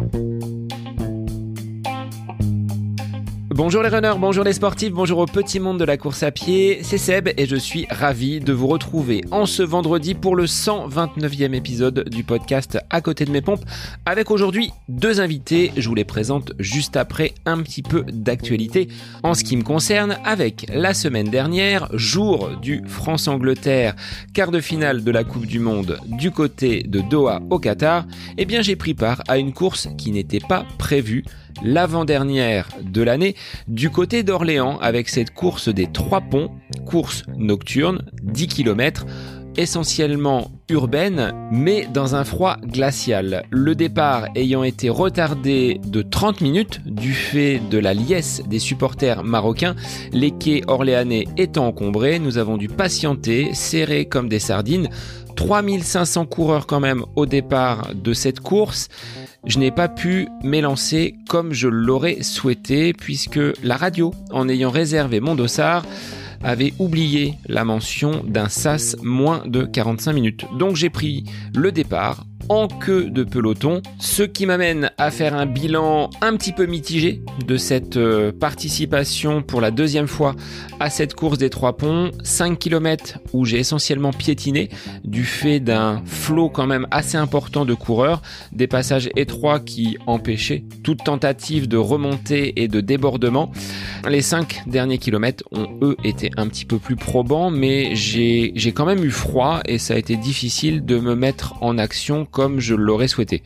Bye. Bonjour les runners, bonjour les sportifs, bonjour au petit monde de la course à pied, c'est Seb et je suis ravi de vous retrouver en ce vendredi pour le 129e épisode du podcast À côté de mes pompes. Avec aujourd'hui deux invités, je vous les présente juste après un petit peu d'actualité. En ce qui me concerne avec la semaine dernière, jour du France-Angleterre, quart de finale de la Coupe du Monde du côté de Doha au Qatar, eh bien j'ai pris part à une course qui n'était pas prévue l'avant-dernière de l'année, du côté d'Orléans avec cette course des trois ponts, course nocturne, 10 km, essentiellement urbaine, mais dans un froid glacial. Le départ ayant été retardé de 30 minutes du fait de la liesse des supporters marocains, les quais orléanais étant encombrés, nous avons dû patienter, serrés comme des sardines. 3500 coureurs quand même au départ de cette course je n'ai pas pu m'élancer comme je l'aurais souhaité puisque la radio, en ayant réservé mon dossard, avait oublié la mention d'un SAS moins de 45 minutes. Donc j'ai pris le départ en queue de peloton, ce qui m'amène à faire un bilan un petit peu mitigé de cette euh, participation pour la deuxième fois à cette course des trois ponts, 5 km où j'ai essentiellement piétiné du fait d'un flot quand même assez important de coureurs, des passages étroits qui empêchaient toute tentative de remontée et de débordement. Les 5 derniers kilomètres ont eux été un petit peu plus probants, mais j'ai quand même eu froid et ça a été difficile de me mettre en action comme je l'aurais souhaité.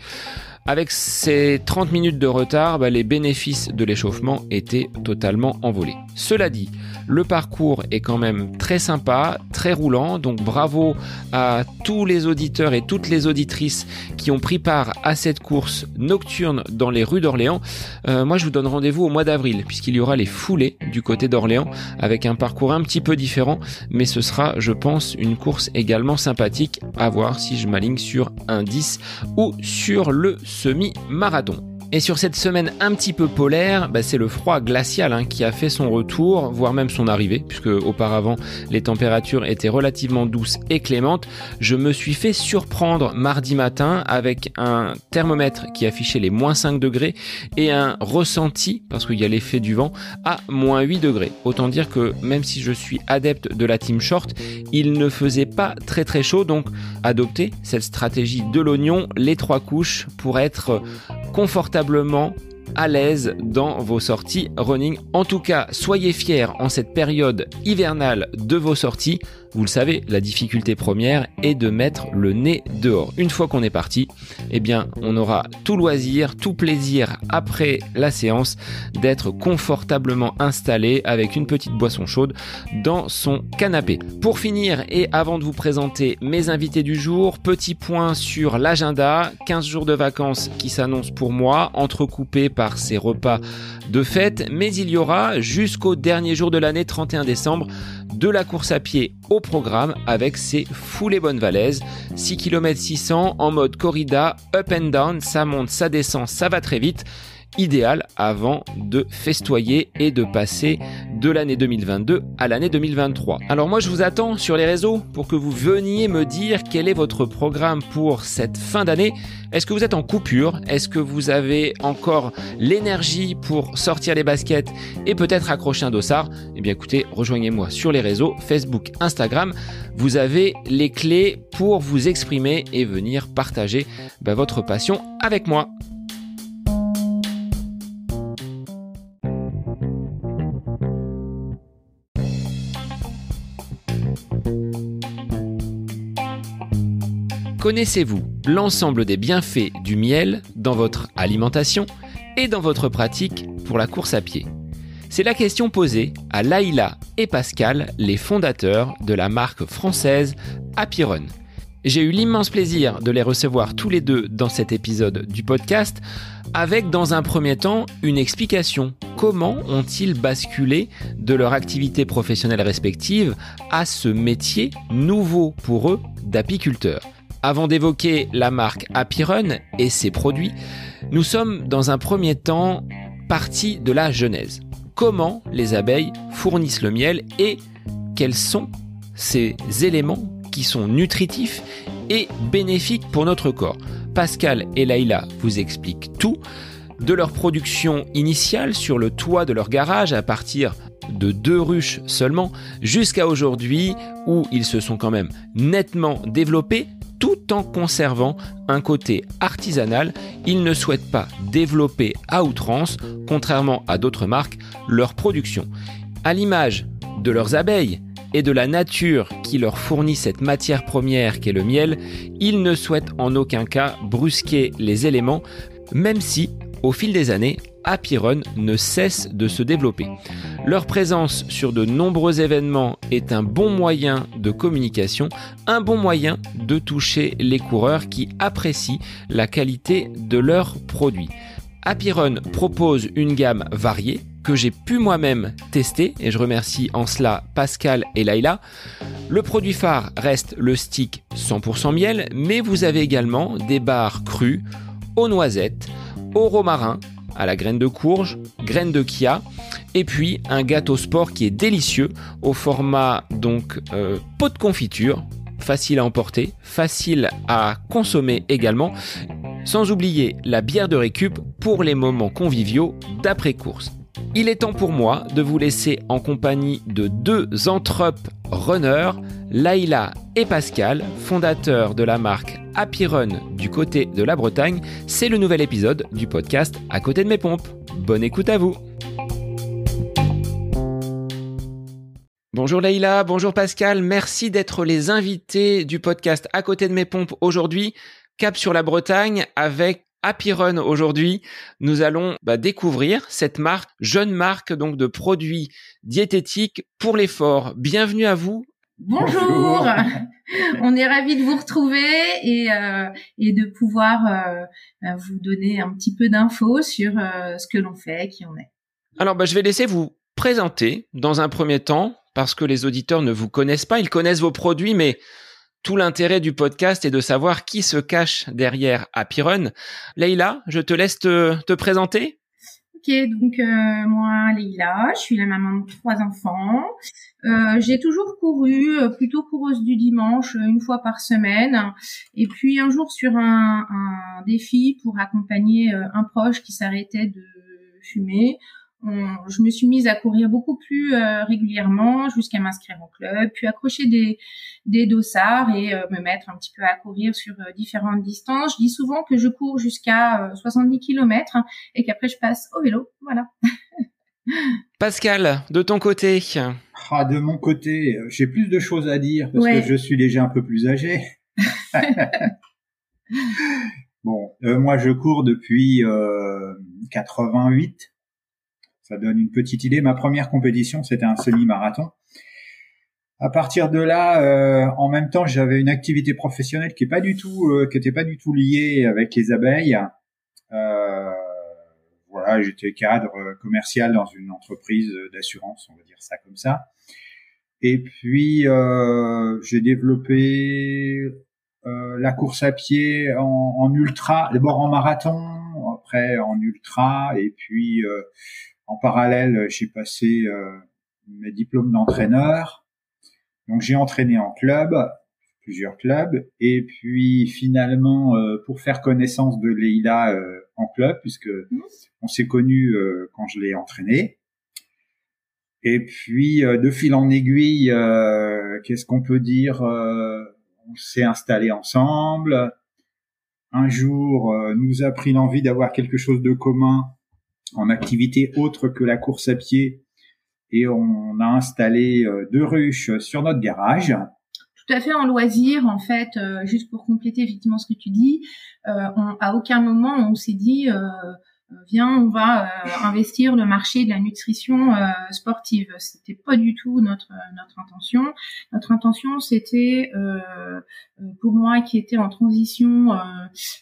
Avec ces 30 minutes de retard, bah, les bénéfices de l'échauffement étaient totalement envolés. Cela dit, le parcours est quand même très sympa, très roulant, donc bravo à tous les auditeurs et toutes les auditrices qui ont pris part à cette course nocturne dans les rues d'Orléans. Euh, moi, je vous donne rendez-vous au mois d'avril, puisqu'il y aura les foulées du côté d'Orléans, avec un parcours un petit peu différent, mais ce sera, je pense, une course également sympathique à voir si je m'aligne sur un 10 ou sur le semi-marathon. Et sur cette semaine un petit peu polaire, bah, c'est le froid glacial hein, qui a fait son retour, voire même son arrivée, puisque auparavant les températures étaient relativement douces et clémentes. Je me suis fait surprendre mardi matin avec un thermomètre qui affichait les moins 5 degrés et un ressenti, parce qu'il y a l'effet du vent, à moins 8 degrés. Autant dire que même si je suis adepte de la team short, il ne faisait pas très très chaud, donc adopter cette stratégie de l'oignon, les trois couches, pour être confortablement à l'aise dans vos sorties running. En tout cas, soyez fiers en cette période hivernale de vos sorties vous le savez, la difficulté première est de mettre le nez dehors. Une fois qu'on est parti, eh bien, on aura tout loisir, tout plaisir après la séance d'être confortablement installé avec une petite boisson chaude dans son canapé. Pour finir et avant de vous présenter mes invités du jour, petit point sur l'agenda, 15 jours de vacances qui s'annoncent pour moi, entrecoupés par ces repas de fête, mais il y aura jusqu'au dernier jour de l'année 31 décembre de la course à pied au programme avec ses foulées bonnes valaises. 6 km 600 en mode corrida, up and down, ça monte, ça descend, ça va très vite idéal avant de festoyer et de passer de l'année 2022 à l'année 2023. Alors moi je vous attends sur les réseaux pour que vous veniez me dire quel est votre programme pour cette fin d'année. Est-ce que vous êtes en coupure? Est-ce que vous avez encore l'énergie pour sortir les baskets et peut-être accrocher un dossard? Eh bien écoutez, rejoignez-moi sur les réseaux Facebook, Instagram. Vous avez les clés pour vous exprimer et venir partager bah, votre passion avec moi. Connaissez-vous l'ensemble des bienfaits du miel dans votre alimentation et dans votre pratique pour la course à pied? C'est la question posée à Laïla et Pascal, les fondateurs de la marque française Happy. J'ai eu l'immense plaisir de les recevoir tous les deux dans cet épisode du podcast, avec dans un premier temps une explication. Comment ont-ils basculé de leur activité professionnelle respective à ce métier nouveau pour eux d'apiculteur? Avant d'évoquer la marque Happy et ses produits, nous sommes dans un premier temps partis de la genèse. Comment les abeilles fournissent le miel et quels sont ces éléments qui sont nutritifs et bénéfiques pour notre corps? Pascal et Laïla vous expliquent tout, de leur production initiale sur le toit de leur garage à partir de deux ruches seulement, jusqu'à aujourd'hui où ils se sont quand même nettement développés tout en conservant un côté artisanal. Ils ne souhaitent pas développer à outrance, contrairement à d'autres marques, leur production. À l'image de leurs abeilles et de la nature qui leur fournit cette matière première qu'est le miel, ils ne souhaitent en aucun cas brusquer les éléments, même si, au fil des années, Run ne cesse de se développer. Leur présence sur de nombreux événements est un bon moyen de communication, un bon moyen de toucher les coureurs qui apprécient la qualité de leurs produits. Run propose une gamme variée que j'ai pu moi-même tester et je remercie en cela Pascal et Laila. Le produit phare reste le stick 100% miel, mais vous avez également des barres crues aux noisettes, au romarin, à la graine de courge, graine de kia, et puis un gâteau sport qui est délicieux au format donc euh, pot de confiture, facile à emporter, facile à consommer également, sans oublier la bière de récup pour les moments conviviaux d'après-course. Il est temps pour moi de vous laisser en compagnie de deux entrep runners, Laïla et Pascal, fondateurs de la marque Happy Run du côté de la Bretagne. C'est le nouvel épisode du podcast À côté de mes pompes. Bonne écoute à vous. Bonjour Laïla, bonjour Pascal, merci d'être les invités du podcast À côté de mes pompes aujourd'hui. Cap sur la Bretagne avec Happy Run aujourd'hui, nous allons bah, découvrir cette marque, jeune marque donc de produits diététiques pour l'effort. Bienvenue à vous. Bonjour. On est ravis de vous retrouver et, euh, et de pouvoir euh, euh, vous donner un petit peu d'infos sur ce que l'on fait, qui on est. Alors bah, je vais laisser vous présenter dans un premier temps parce que les auditeurs ne vous connaissent pas, ils connaissent vos produits mais tout l'intérêt du podcast est de savoir qui se cache derrière Happy Run. Leïla, je te laisse te, présenter. Ok, donc euh, moi, Leïla, je suis la maman de trois enfants. Euh, j'ai toujours couru, euh, plutôt coureuse du dimanche, une fois par semaine. Et puis un jour sur un, un défi pour accompagner un proche qui s'arrêtait de fumer, je me suis mise à courir beaucoup plus euh, régulièrement jusqu'à m'inscrire au club, puis accrocher des, des dossards et euh, me mettre un petit peu à courir sur euh, différentes distances. Je dis souvent que je cours jusqu'à 70 km et qu'après je passe au vélo. Voilà. Pascal, de ton côté ah, De mon côté, j'ai plus de choses à dire parce que je suis déjà un peu plus âgé. bon, moi je cours depuis 88 ça donne une petite idée. Ma première compétition, c'était un semi-marathon. À partir de là, euh, en même temps, j'avais une activité professionnelle qui est pas du tout, euh, qui était pas du tout liée avec les abeilles. Euh, voilà, j'étais cadre commercial dans une entreprise d'assurance, on va dire ça comme ça. Et puis j'ai développé la course à pied en, en ultra, d'abord en marathon, après en ultra, et puis en parallèle, j'ai passé euh, mes diplômes d'entraîneur. Donc j'ai entraîné en club, plusieurs clubs, et puis finalement euh, pour faire connaissance de Leïla euh, en club, puisque on s'est connus quand je l'ai entraîné. Et puis de fil en aiguille, qu'est-ce qu'on peut dire On s'est installé ensemble. Un jour, nous a pris l'envie d'avoir quelque chose de commun en activité autre que la course à pied et on a installé euh, deux ruches sur notre garage. Tout à fait en loisir, en fait, euh, juste pour compléter effectivement ce que tu dis, euh, à aucun moment on s'est dit viens, on va investir le marché de la nutrition sportive. C'était pas du tout notre notre intention. Notre intention, c'était pour moi qui était en transition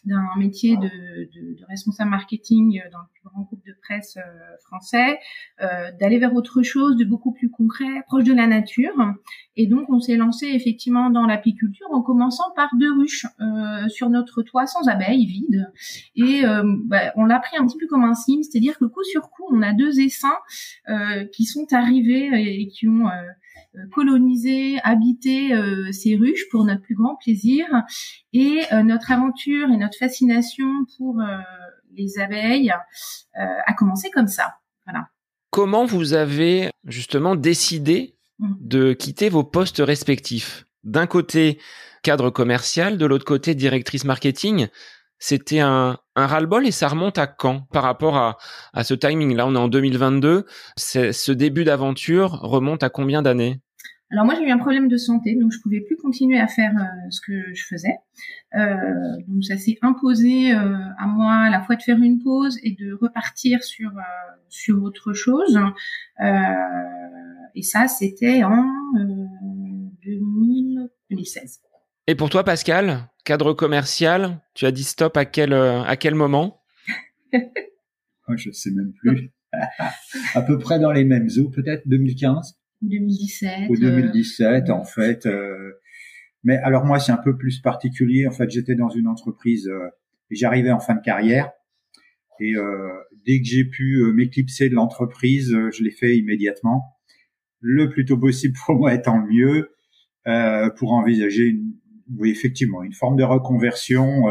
d'un métier de, de, de, responsable marketing dans le plus grand groupe de presse euh, français, euh, d'aller vers autre chose de beaucoup plus concret, proche de la nature. Et donc, on s'est lancé effectivement dans l'apiculture en commençant par deux ruches euh, sur notre toit sans abeilles, vide. Et bah, on l'a pris un petit peu comme un signe, c'est-à-dire que coup sur coup, on a deux essaims qui sont arrivés et qui ont coloniser, habiter ces ruches pour notre plus grand plaisir. Et notre aventure et notre fascination pour les abeilles a commencé comme ça. Voilà. Comment vous avez justement décidé. De quitter vos postes respectifs D'un côté, cadre commercial, de l'autre côté, directrice marketing. C'était un, un ras-le-bol et ça remonte à quand par rapport à, à ce timing Là, on est en 2022. Ce début d'aventure remonte à combien d'années? Alors moi j'ai eu un problème de santé, donc je pouvais plus continuer à faire euh, ce que je faisais. Euh, donc ça s'est imposé euh, à moi à la fois de faire une pause et de repartir sur sur autre chose. et ça c'était en 2016. Et pour toi Pascal, cadre commercial, tu as dit stop à quel à quel moment? Oh, Je sais même plus. à peu près dans les mêmes eaux, peut-être 2015. 2017. Ou 2017, en fait. Euh, mais alors moi, c'est un peu plus particulier. En fait, j'étais dans une entreprise euh, et j'arrivais en fin de carrière. Et euh, dès que j'ai pu m'éclipser de l'entreprise, je l'ai fait immédiatement. Le plus tôt possible pour moi étant le mieux, pour envisager une, oui, effectivement, une forme de reconversion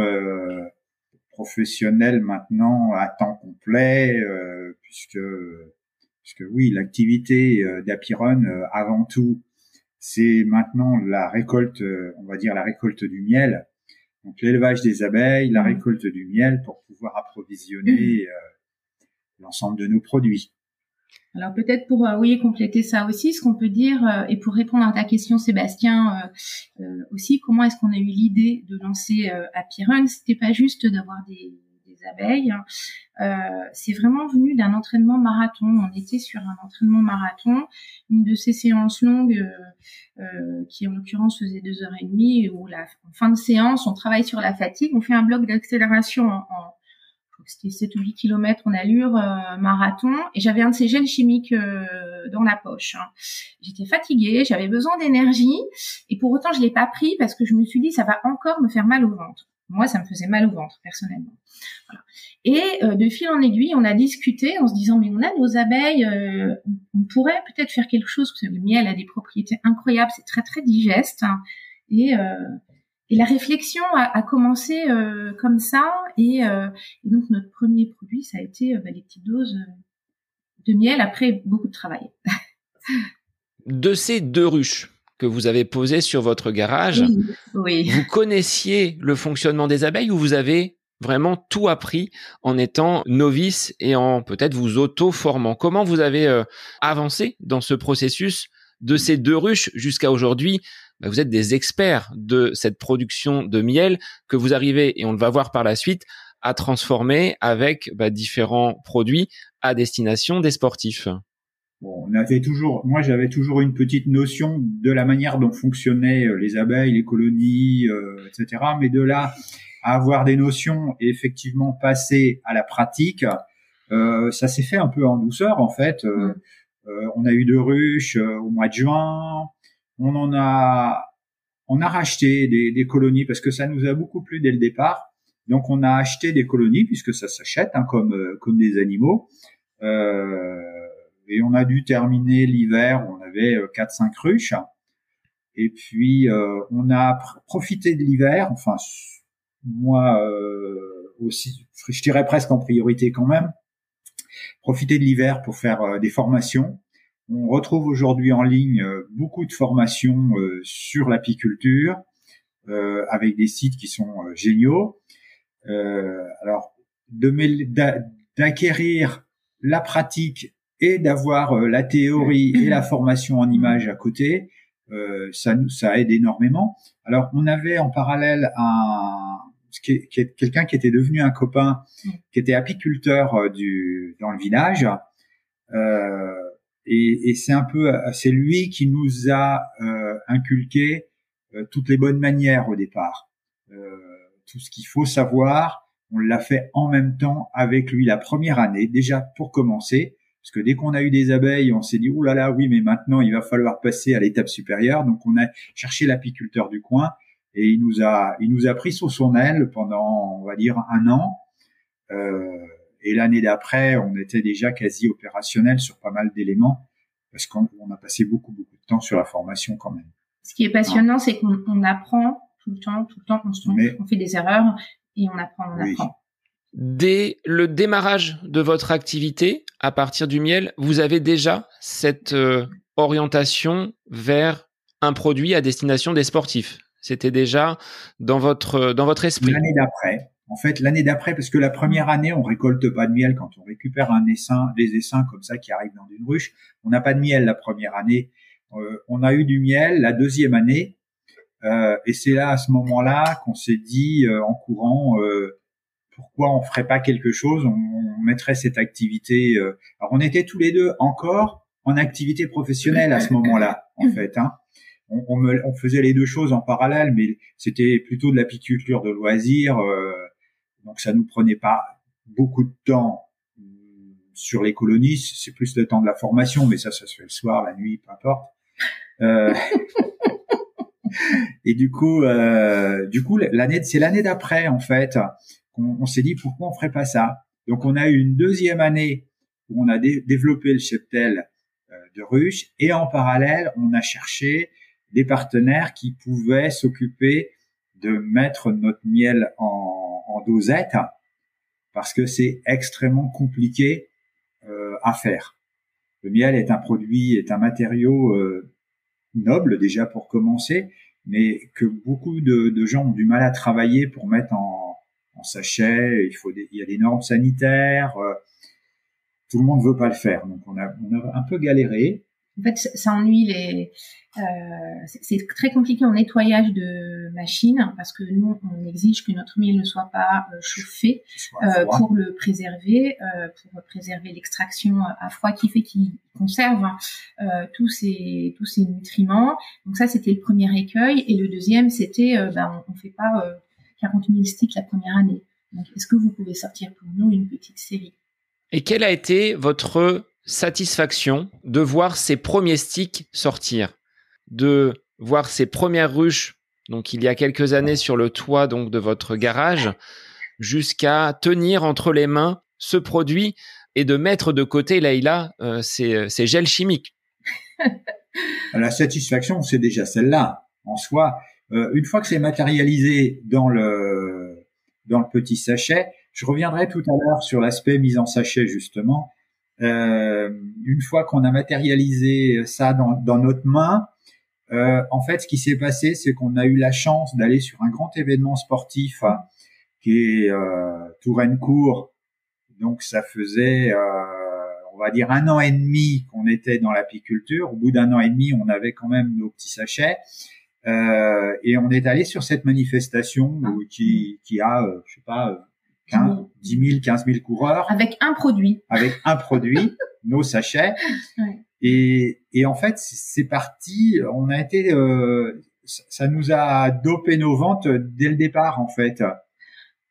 professionnelle maintenant à temps complet, puisque que oui, l'activité euh, d'Apiron, euh, avant tout, c'est maintenant la récolte, euh, on va dire la récolte du miel. Donc l'élevage des abeilles, la mmh. récolte du miel pour pouvoir approvisionner mmh. l'ensemble de nos produits. Alors peut-être pour oui compléter ça aussi, ce qu'on peut dire et pour répondre à ta question Sébastien aussi, comment est-ce qu'on a eu l'idée de lancer euh, Apiron? C'était pas juste d'avoir des abeilles, euh, c'est vraiment venu d'un entraînement marathon. On était sur un entraînement marathon, une de ces séances longues euh, euh, qui en l'occurrence faisait deux heures et demie, où la en fin de séance, on travaille sur la fatigue, on fait un bloc d'accélération en, en c'était 7 ou 8 km en allure marathon et j'avais un de ces gels chimiques dans la poche. Hein. J'étais fatiguée, j'avais besoin d'énergie et pour autant je l'ai pas pris parce que je me suis dit ça va encore me faire mal au ventre. Moi, ça me faisait mal au ventre, personnellement. Et euh, de fil en aiguille, on a discuté en se disant, mais on a nos abeilles, euh, on pourrait peut-être faire quelque chose, parce que le miel a des propriétés incroyables, c'est très très digeste. Hein. et, euh, et la réflexion a, commencé comme ça, et, donc notre premier produit, ça a été bah, les petites doses de miel après beaucoup de travail. de ces deux ruches, que vous avez posé sur votre garage, oui, vous connaissiez le fonctionnement des abeilles ou vous avez vraiment tout appris en étant novice et en peut-être vous auto-formant? Comment vous avez euh, avancé dans ce processus de ces deux ruches jusqu'à aujourd'hui? Bah, Vous êtes des experts de cette production de miel que vous arrivez, et on le va voir par la suite, à transformer avec bah, différents produits à destination des sportifs. Bon, on avait toujours, moi j'avais toujours une petite notion de la manière dont fonctionnaient euh, les abeilles, les colonies, euh, etc. Mais de là à avoir des notions et effectivement passer à la pratique, euh, ça s'est fait un peu en douceur en fait. Euh, on a eu deux ruches au mois de juin. On en a, on a racheté des, des, colonies parce que ça nous a beaucoup plu dès le départ. Donc on a acheté des colonies puisque ça s'achète hein, comme comme des animaux. Euh, et on a dû terminer l'hiver, on avait 4-5 euh, ruches. Et puis euh, on a profité de l'hiver, enfin moi euh, aussi, je dirais presque en priorité quand même, profiter de l'hiver pour faire des formations. On retrouve aujourd'hui en ligne beaucoup de formations sur l'apiculture, avec des sites qui sont géniaux. alors, d'acquérir la pratique et d'avoir euh, la théorie et la formation en images à côté, euh, ça ça aide énormément. Alors on avait en parallèle un quelqu'un qui était devenu un copain, qui était apiculteur euh, du dans le village, euh, et, et c'est un peu c'est lui qui nous a euh, inculqué euh, toutes les bonnes manières au départ, tout ce qu'il faut savoir. On l'a fait en même temps avec lui la première année, déjà pour commencer. Parce que dès qu'on a eu des abeilles, on s'est dit, oh là là, oui, mais maintenant, il va falloir passer à l'étape supérieure. Donc, on a cherché l'apiculteur du coin et il nous a, il nous a pris sous son aile pendant, on va dire, un an. Euh, et l'année d'après, on était déjà quasi opérationnel sur pas mal d'éléments. parce qu'on a passé beaucoup beaucoup de temps sur la formation quand même. Ce qui est passionnant, c'est qu'on apprend tout le temps, tout le temps, on, se trompe, on fait des erreurs et on apprend, on apprend. Dès le démarrage de votre activité, à partir du miel, vous avez déjà cette euh, orientation vers un produit à destination des sportifs. C'était déjà dans votre dans votre esprit. L'année d'après, en fait, l'année d'après, parce que la première année, on récolte pas de miel quand on récupère un essaim, des essaims comme ça qui arrivent dans une ruche. On n'a pas de miel la première année. Euh, on a eu du miel la deuxième année, euh, et c'est là à ce moment-là qu'on s'est dit euh, en courant pourquoi on ferait pas quelque chose, on, mettrait cette activité. alors on était tous les deux encore en activité professionnelle à ce moment-là, en fait. Hein on, on, faisait les deux choses en parallèle, mais c'était plutôt de l'apiculture de loisirs, euh, donc ça nous prenait pas beaucoup de temps hum, sur les colonies. C'est plus le temps de la formation, mais ça, ça se fait le soir, la nuit, peu importe. Euh, et du coup, euh, du coup, l'année, c'est l'année d'après en fait on, s'est dit pourquoi on ferait pas ça? Donc on a eu une deuxième année où on a développé le cheptel euh, de ruche et en parallèle on a cherché des partenaires qui pouvaient s'occuper de mettre notre miel en, en dosette parce que c'est extrêmement compliqué euh, à faire. Le miel est un produit, est un matériau euh, noble déjà pour commencer, mais que beaucoup de, de, gens ont du mal à travailler pour mettre en, en sachet. Il faut, il y a des normes sanitaires. Euh, tout le monde veut pas le faire, donc on a, on a un peu galéré. En fait, ça ennuie les. Euh, c'est très compliqué en nettoyage de machines parce que nous, on exige que notre miel ne soit pas euh, chauffé euh, pour le préserver, euh, pour préserver l'extraction à froid qui fait qu'il conserve tous ces tous ces nutriments. Donc ça, c'était le premier écueil. Et le deuxième, c'était, ben, on, on fait pas 40 000 sticks la première année. Donc, est-ce que vous pouvez sortir pour nous une petite série? Et quelle a été votre satisfaction de voir ces premiers sticks sortir, de voir ces premières ruches, donc il y a quelques années sur le toit donc de votre garage, jusqu'à tenir entre les mains ce produit et de mettre de côté, Leïla, euh, ces, ces gels chimiques? La satisfaction, c'est déjà celle-là en soi. Euh, une fois que c'est matérialisé dans le dans le petit sachet, je reviendrai tout à l'heure sur l'aspect mise en sachet justement. Euh, une fois qu'on a matérialisé ça dans, dans notre main, euh, en fait, ce qui s'est passé, c'est qu'on a eu la chance d'aller sur un grand événement sportif qui est euh, Touraine-Court. Donc, ça faisait, euh, on va dire, un an et demi qu'on était dans l'apiculture. Au bout d'un an et demi, on avait quand même nos petits sachets. Euh, et on est allé sur cette manifestation qui, qui a, euh, je sais pas, 15, 10 000, 15 000 coureurs. Avec un produit. Avec un produit, nos sachets. Ouais. Et, et en fait, c'est parti. On a été, euh, ça nous a dopé nos ventes dès le départ, en fait.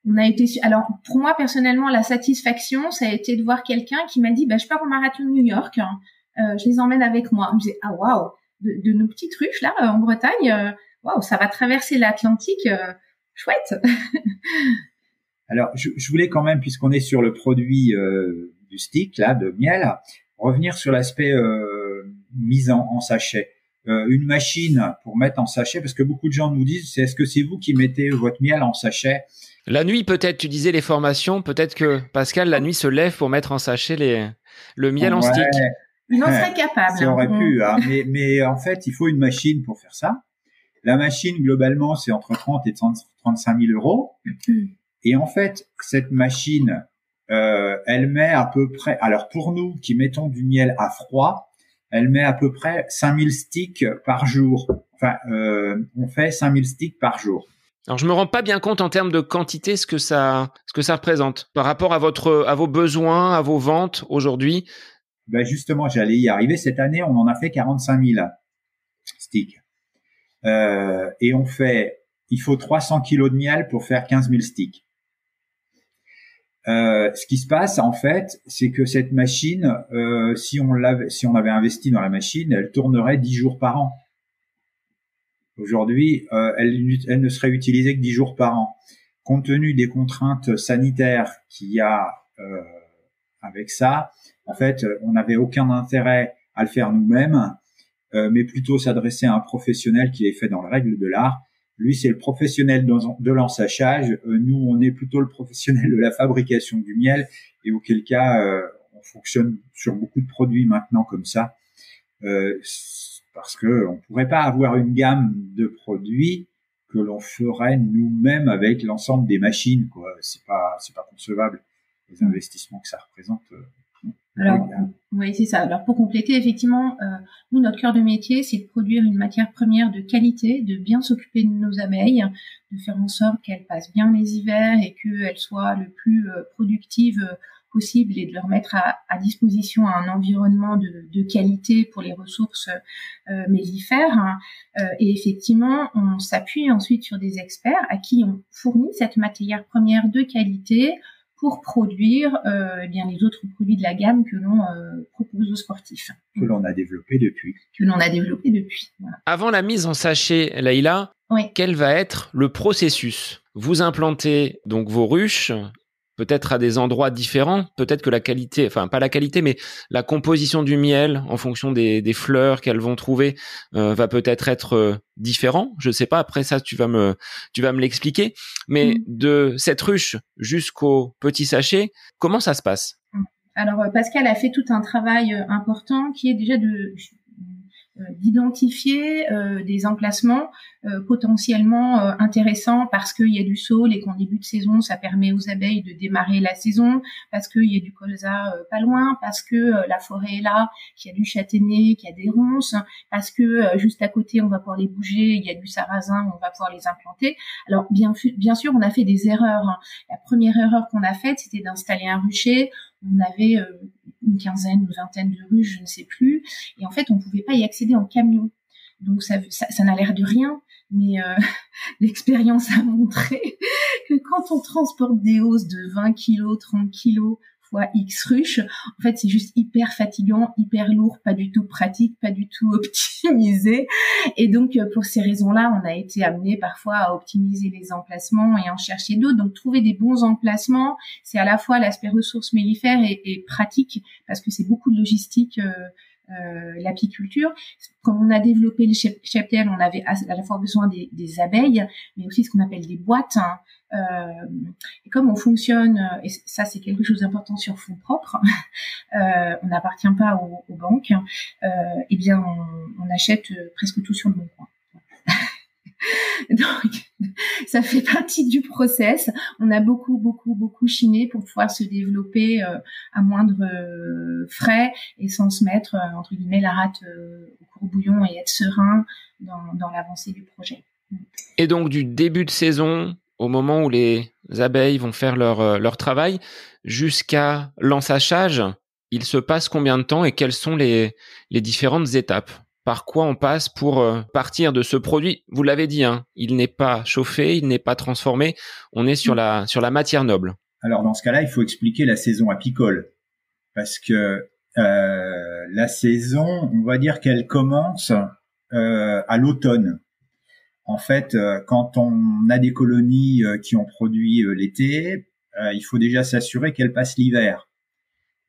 On a été, alors pour moi personnellement, la satisfaction, ça a été de voir quelqu'un qui m'a dit, bah, je pars au marathon de New York, hein. euh, je les emmène avec moi. Je me disais, ah waouh, de, de, nos petites ruches là en Bretagne, euh, waouh, ça va traverser l'Atlantique, euh, chouette. Alors, je, je, voulais quand même, puisqu'on est sur le produit euh, du stick, là, de miel, revenir sur l'aspect euh, mise en, en sachet. Euh, une machine pour mettre en sachet, parce que beaucoup de gens nous disent, c'est est-ce que c'est vous qui mettez votre miel en sachet? La nuit, peut-être, tu disais les formations, peut-être que Pascal, la nuit, se lève pour mettre en sachet les, le miel en stick. Il en serait capable. Ça aurait pu, hein, mais, mais en fait, il faut une machine pour faire ça. La machine, globalement, c'est entre 30 et 30, 35 000 euros. Et en fait, cette machine, euh, elle met à peu près, alors pour nous qui mettons du miel à froid, elle met à peu près 5000 sticks par jour. Enfin, euh, on fait 5000 sticks par jour. Alors je me rends pas bien compte en termes de quantité ce que ça ce que ça représente par rapport à votre à vos besoins, à vos ventes aujourd'hui. Ben justement, j'allais y arriver cette année, on en a fait 45 000 sticks. Euh, et on fait il faut 300 kilos de miel pour faire 15 000 sticks. Euh, ce qui se passe en fait, c'est que cette machine, euh, si on l'avait, si on avait investi dans la machine, elle tournerait 10 jours par an. Aujourd'hui, euh, elle, elle, ne serait utilisée que 10 jours par an. Compte tenu des contraintes sanitaires qu'il y a euh, avec ça, en fait, on n'avait aucun intérêt à le faire nous-mêmes, mais plutôt s'adresser à un professionnel qui est fait dans les règles de l'art. Lui, c'est le professionnel de l'ensachage. nous, on est plutôt le professionnel de la fabrication du miel, et auquel cas, on fonctionne sur beaucoup de produits maintenant comme ça. Euh, parce que on pourrait pas avoir une gamme de produits que l'on ferait nous-mêmes avec l'ensemble des machines c'est pas concevable les investissements que ça représente euh, alors oui c'est ça alors pour compléter effectivement euh, nous notre cœur de métier c'est de produire une matière première de qualité de bien s'occuper de nos abeilles de faire en sorte qu'elles passent bien les hivers et qu'elles soient le plus euh, productives possible et de leur mettre à, à disposition un environnement de, de, qualité pour les ressources euh, mellifères. Hein. Euh, et effectivement, on s'appuie ensuite sur des experts à qui on fournit cette matière première de qualité pour produire euh, eh bien les autres produits de la gamme que l'on euh, propose aux sportifs. Que l'on a développé depuis. Que l'on a développé depuis. Voilà. Avant la mise en sachet, Leïla, oui. quel va être le processus? Vous implantez donc vos ruches peut-être à des endroits différents, peut-être que la qualité, enfin pas la qualité, mais la composition du miel en fonction des, des fleurs qu'elles vont trouver euh, va peut-être être, euh, différent. Je sais pas. Après ça, tu vas me, tu vas me l'expliquer. Mais mmh. de cette ruche jusqu'au petit sachet, comment ça se passe? Alors euh, Pascal a fait tout un travail important qui est déjà de d'identifier euh, des emplacements euh, potentiellement intéressants parce qu'il y a du saule et qu'en début de saison, ça permet aux abeilles de démarrer la saison, parce qu'il y a du colza pas loin, parce que la forêt est là, qu'il y a du châtaignier, qu'il y a des ronces, parce que juste à côté, on va pouvoir les bouger, il y a du sarrasin, on va pouvoir les implanter. Alors bien, bien sûr, on a fait des erreurs. Hein. La première erreur qu'on a faite, c'était d'installer un rucher on avait euh, une quinzaine, une vingtaine de rues, je ne sais plus, et en fait on pouvait pas y accéder en camion. Donc ça, ça, n'a l'air de rien, mais euh, l'expérience a montré que quand on transporte des hausses de 20 kilos, 30 kilos X ruches. En fait, c'est juste hyper fatigant, hyper lourd, pas du tout pratique, pas du tout optimisé. Et donc, euh, pour ces raisons-là, on a été amené parfois à optimiser les emplacements et en chercher d'autres. Donc, trouver des bons emplacements, c'est à la fois l'aspect ressources mellifères et, et, pratique, parce que c'est beaucoup de logistique. Euh, euh, l'apiculture. Comme on a développé le cheptel, on avait à la fois besoin des, des abeilles, mais aussi ce qu'on appelle des boîtes. Hein. Euh, et comme on fonctionne, euh, et ça c'est quelque chose d'important sur fonds propres, euh, on n'appartient pas aux, aux banques, eh bien on, achète presque tout sur le bon coin. Donc, ça fait partie du process. On a beaucoup, beaucoup, beaucoup chiné pour pouvoir se développer à moindre frais et sans se mettre, entre guillemets, la rate au courbouillon et être serein dans l'avancée du projet. Et donc, du début de saison au moment où les abeilles vont faire leur, leur travail jusqu'à l'ensachage, il se passe combien de temps et quelles sont les, les différentes étapes? Par quoi on passe pour euh, partir de ce produit? Vous l'avez dit, hein, il n'est pas chauffé, il n'est pas transformé. On est sur mm. la sur la matière noble. Alors dans ce cas-là, il faut expliquer la saison apicole parce que euh, la saison, on va dire qu'elle commence euh, à l'automne. En fait, quand on a des colonies qui ont produit l'été, il faut déjà s'assurer qu'elles passent l'hiver.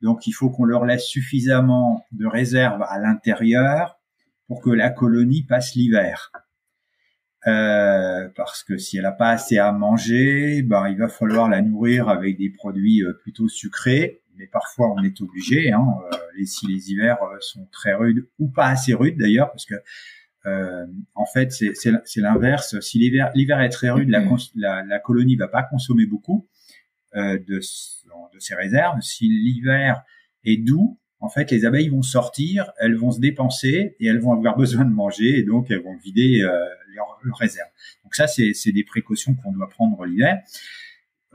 Donc il faut qu'on leur laisse suffisamment de réserve à l'intérieur pour que la colonie passe l'hiver. Euh, parce que si elle n'a pas assez à manger, ben il va falloir la nourrir avec des produits euh, plutôt sucrés. Mais parfois on est obligé, hein, euh, si les hivers sont très rudes ou pas assez rudes d'ailleurs, parce que en fait c'est l'inverse. Si l'hiver l'hiver est très rude, la, la, la, colonie va pas consommer beaucoup de, de ses réserves. Si l'hiver est doux, en fait, les abeilles vont sortir, elles vont se dépenser et elles vont avoir besoin de manger et donc elles vont vider euh, leurs réserves. Donc ça, c'est des précautions qu'on doit prendre l'hiver.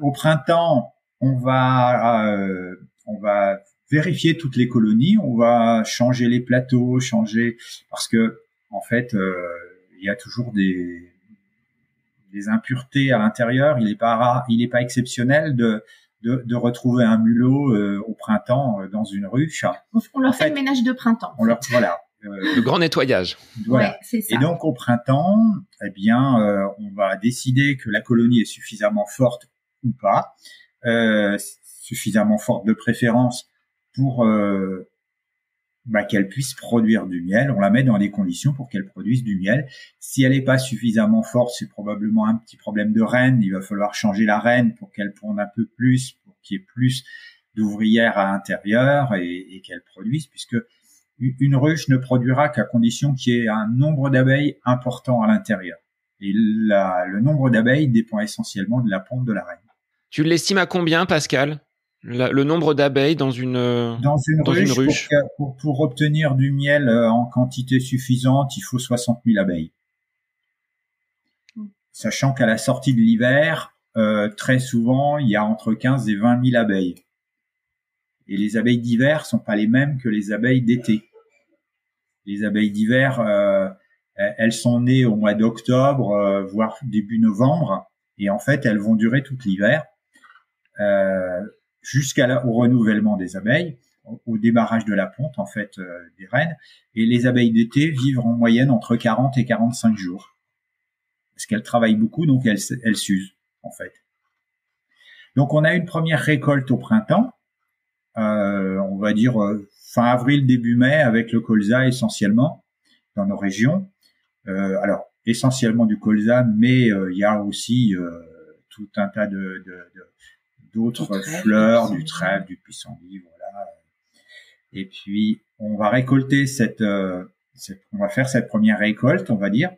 Au printemps, on va euh, on va vérifier toutes les colonies, on va changer les plateaux, changer parce que en fait, euh, il y a toujours des des impuretés à l'intérieur. Il n'est pas il n'est pas exceptionnel de de, de retrouver un mulot euh, au printemps euh, dans une ruche. On, leur fait, le ménage de printemps. On leur voilà. Euh, le grand nettoyage. Voilà. ça. Et donc au printemps, eh bien, on va décider que la colonie est suffisamment forte ou pas, suffisamment forte de préférence pour bah, qu'elle puisse produire du miel. On la met dans des conditions pour qu'elle produise du miel. Si elle n'est pas suffisamment forte, c'est probablement un petit problème de reine. Il va falloir changer la reine pour qu'elle ponde un peu plus, pour qu'il y ait plus d'ouvrières à l'intérieur et, qu'elle produise, puisque une ruche ne produira qu'à condition qu'il y ait un nombre d'abeilles important à l'intérieur. Et le nombre d'abeilles dépend essentiellement de la ponte de la reine. Tu l'estimes à combien, Pascal? Le nombre d'abeilles dans une dans une ruche, Pour, obtenir du miel euh, en quantité suffisante, il faut 60 000 abeilles. Sachant qu'à la sortie de l'hiver, euh, très souvent, il y a entre 15 et 20 000 abeilles. Et les abeilles d'hiver sont pas les mêmes que les abeilles d'été. Les abeilles d'hiver, euh, elles sont nées au mois d'octobre, voire début novembre, et en fait, elles vont durer tout l'hiver. Euh, jusqu'au renouvellement des abeilles, au, démarrage de la ponte en fait euh, des reines. Et les abeilles d'été vivent en moyenne entre 40 et 45 jours, parce qu'elles travaillent beaucoup, donc elles, elles s'usent en fait. Donc on a une première récolte au printemps, euh, on va dire euh, fin avril début mai avec le colza essentiellement dans nos régions. Euh, alors essentiellement du colza, mais euh, il y a aussi tout un tas de, de, de d'autres fleurs, du trèfle, du pissenlit, voilà. Et puis on va récolter cette, euh, on va faire cette première récolte, on va dire,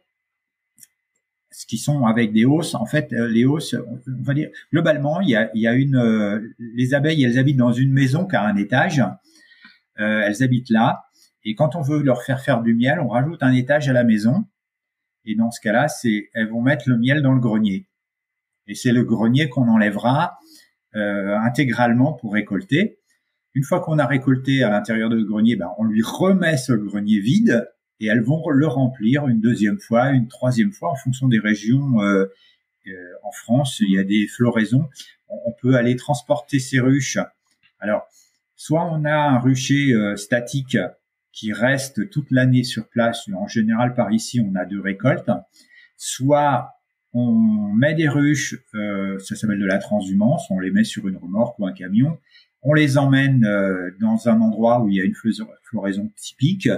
ce qui sont avec des hausses. En fait, euh, les hausses, on va dire globalement, il y a, il y a une, euh, les abeilles, elles habitent dans une maison qui a un étage. elles habitent là, et quand on veut leur faire faire du miel, on rajoute un étage à la maison. Et dans ce cas-là, c'est, elles vont mettre le miel dans le grenier. Et c'est le grenier qu'on enlèvera intégralement pour récolter. Une fois qu'on a récolté à l'intérieur de grenier, ben, on lui remet ce grenier vide et elles vont le remplir une deuxième fois, une troisième fois en fonction des régions. Euh, euh, en France, il y a des floraisons. On, peut aller transporter ces ruches. Alors, soit on a un rucher statique qui reste toute l'année sur place. En général, par ici, on a deux récoltes. Soit on met des ruches, euh, ça s'appelle de la transhumance, on les met sur une remorque ou un camion, on les emmène euh, dans un endroit où il y a une floraison typique.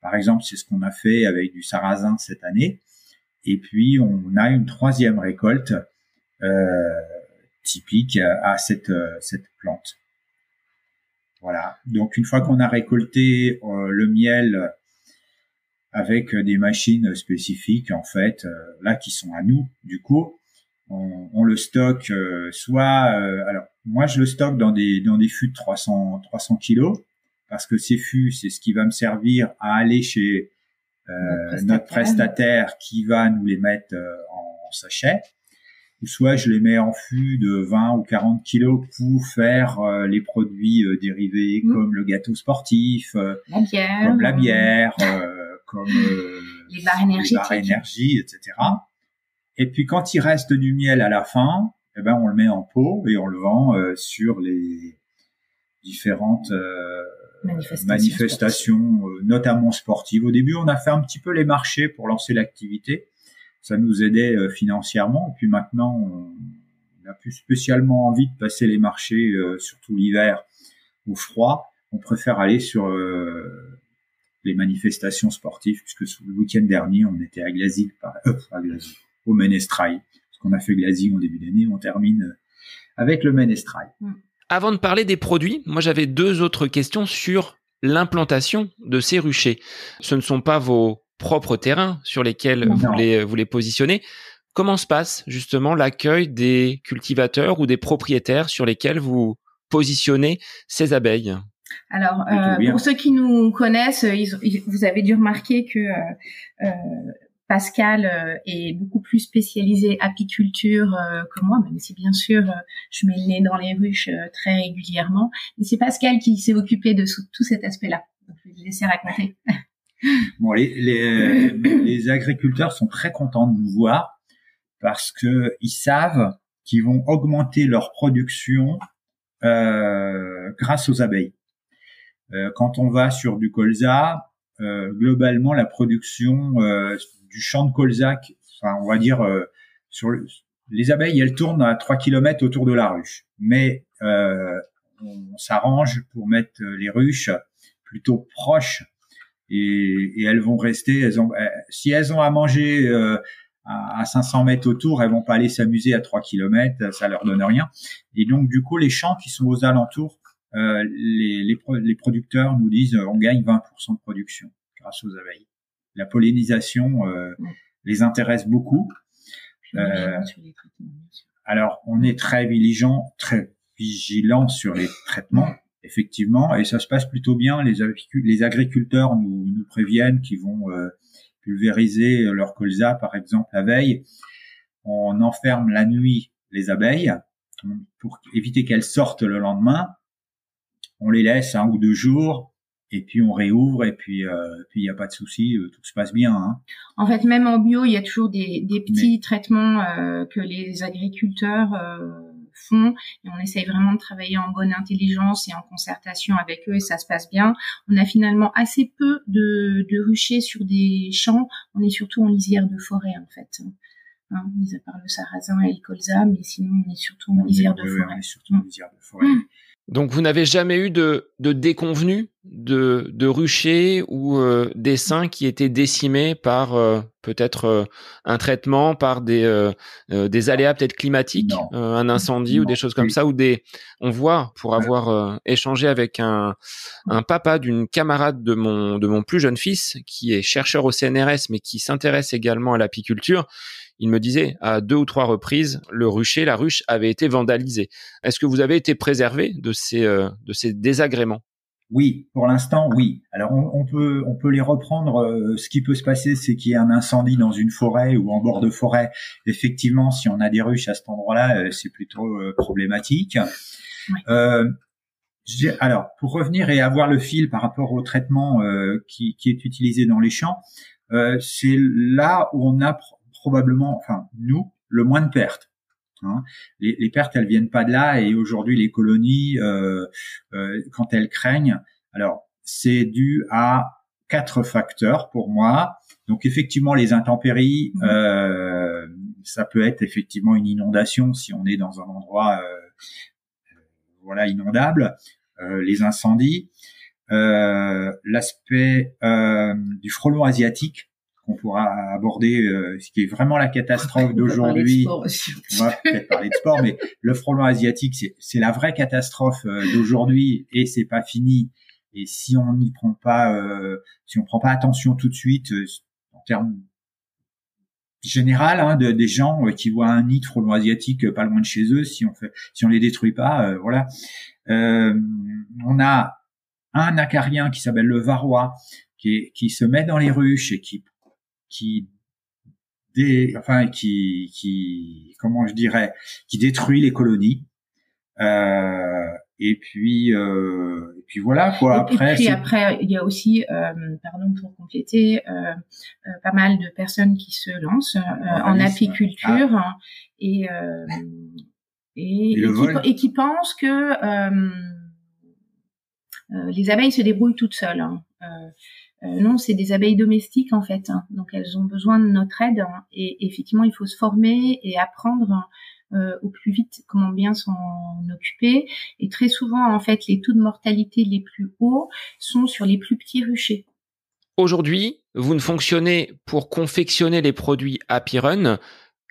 Par exemple, c'est ce qu'on a fait avec du sarrasin cette année. Et puis, on a une troisième récolte euh, typique à cette, cette plante. Voilà. Donc, une fois qu'on a récolté le miel avec euh, des machines spécifiques en fait euh, là qui sont à nous du coup on, on le stocke euh, soit alors moi je le stocke dans des dans des fûts de 300 300 kilos parce que ces fûts c'est ce qui va me servir à aller chez notre, prestataire. qui va nous les mettre en, sachet ou soit je les mets en fût de 20 ou 40 kilos pour faire les produits dérivés mmh. comme le gâteau sportif, la bière, comme la bière, comme euh, les barres énergétiques, énergie, etc. Et puis quand il reste du miel à la fin, eh ben on le met en pot et on le vend euh, sur les différentes euh, manifestations, notamment sportives. Au début, on a fait un petit peu les marchés pour lancer l'activité. Ça nous aidait financièrement. Et puis maintenant, on, n'a plus spécialement envie de passer les marchés, surtout l'hiver, au froid. On préfère aller sur les manifestations sportives, puisque le week-end dernier, on était à Glazy, euh, à Glazy, au Ménestrail, parce qu'on a fait Glazy au début d'année, on termine euh, avec le Ménestrail. Mm. Avant de parler des produits, moi j'avais deux autres questions sur l'implantation de ces ruchers. Ce ne sont pas vos propres terrains sur lesquels vous les, vous les positionnez. Comment se passe justement l'accueil des cultivateurs ou des propriétaires sur lesquels vous positionnez ces abeilles? Alors, euh, pour ceux qui nous connaissent, vous avez dû remarquer que euh, euh, Pascal est beaucoup plus spécialisé apiculture que moi, même si bien sûr je mets le nez dans les ruches très régulièrement. Mais c'est Pascal qui s'est occupé de tout cet aspect-là. Je vais le laisser raconter. bon, les, les, les, agriculteurs sont très contents de nous voir parce que ils savent qu'ils vont augmenter leur production grâce aux abeilles. Euh, quand on va sur du colza, euh, globalement la production euh, du champ de colza, enfin on va dire sur les abeilles, elles tournent à 3 km autour de la ruche, mais on s'arrange pour mettre les ruches plutôt proches et, et, elles vont rester. Elles ont, si elles ont à manger à, 500 mètres autour, elles vont pas aller s'amuser à 3 km, ça leur donne rien. Et donc du coup, les champs qui sont aux alentours, euh, les, les, les, producteurs nous disent on gagne 20% de production grâce aux abeilles. La pollinisation euh, les intéresse beaucoup. Euh, alors, on est très vigilant, très vigilant sur les traitements, effectivement, et ça se passe plutôt bien. Les, les agriculteurs nous, nous préviennent qu'ils vont euh, pulvériser leur colza, par exemple, la veille. On enferme la nuit les abeilles pour éviter qu'elles sortent le lendemain. On les laisse un ou deux jours et puis on réouvre et puis euh, puis il n'y a pas de souci, euh, tout se passe bien. Hein. En fait, même en bio, il y a toujours des, des petits traitements euh, que les agriculteurs font et on essaye vraiment de travailler en bonne intelligence et en concertation avec eux et ça se passe bien. On a finalement assez peu de, de ruchers sur des champs, on est surtout en lisière de forêt en fait. Hein, mis à part le sarrasin et le colza, mais sinon on est surtout en lisière de forêt. on est surtout en lisière de forêt. Donc vous n'avez jamais eu de, de déconvenus de, de ruchers ou euh, d'essaims qui étaient décimés par euh, peut-être euh, un traitement, par des, euh, des aléas peut-être climatiques, un incendie ou des choses comme ça, ou des... On voit, pour avoir échangé avec un, un papa d'une camarade de mon, de mon plus jeune fils, qui est chercheur au CNRS, mais qui s'intéresse également à l'apiculture, il me disait à deux ou trois reprises, le rucher, la ruche avait été vandalisée. Est-ce que vous avez été préservé de ces, euh, de ces désagréments? Oui, pour l'instant, oui. Alors on, peut on peut les reprendre. Euh, ce qui peut se passer, c'est qu'il y ait un incendie dans une forêt ou en bord de forêt. Effectivement, si on a des ruches à cet endroit-là, euh, c'est plutôt problématique. alors, pour revenir et avoir le fil par rapport au traitement qui, qui, est utilisé dans les champs, c'est là où on a probablement, enfin nous, le moins de pertes. Hein. Les, les, pertes, elles viennent pas de là, et aujourd'hui les colonies, euh, euh, quand elles craignent, alors c'est dû à quatre facteurs pour moi. Donc effectivement les intempéries, mmh. euh, ça peut être effectivement une inondation si on est dans un endroit euh, voilà inondable, euh, les incendies, euh, l'aspect du frelon asiatique on pourra aborder, euh, ce qui est vraiment la catastrophe d'aujourd'hui. On va peut-être parler de sport, mais le frelon asiatique, c'est la vraie catastrophe euh, d'aujourd'hui et c'est pas fini. Et si on n'y prend pas, euh, si on prend pas attention tout de suite, en termes général, hein, de, des gens qui voient un nid de frelon asiatique pas loin de chez eux, si on fait, si on les détruit pas, voilà. on a un acarien qui s'appelle le varroa, qui, qui, se met dans les ruches et qui qui enfin qui qui comment je dirais qui détruit les colonies euh, et puis euh, et puis voilà quoi après et puis après il y a aussi euh, pardon pour compléter euh, euh, pas mal de personnes qui se lancent en apiculture ah. et et, et, qui, et, qui, pensent que les abeilles se débrouillent toutes seules hein. Euh, non, c'est des abeilles domestiques en fait, hein. donc elles ont besoin de notre aide hein. et effectivement il faut se former et apprendre euh, au plus vite comment bien s'en occuper. Et très souvent en fait les taux de mortalité les plus hauts sont sur les plus petits ruchers. Aujourd'hui, vous ne fonctionnez pour confectionner les produits Happy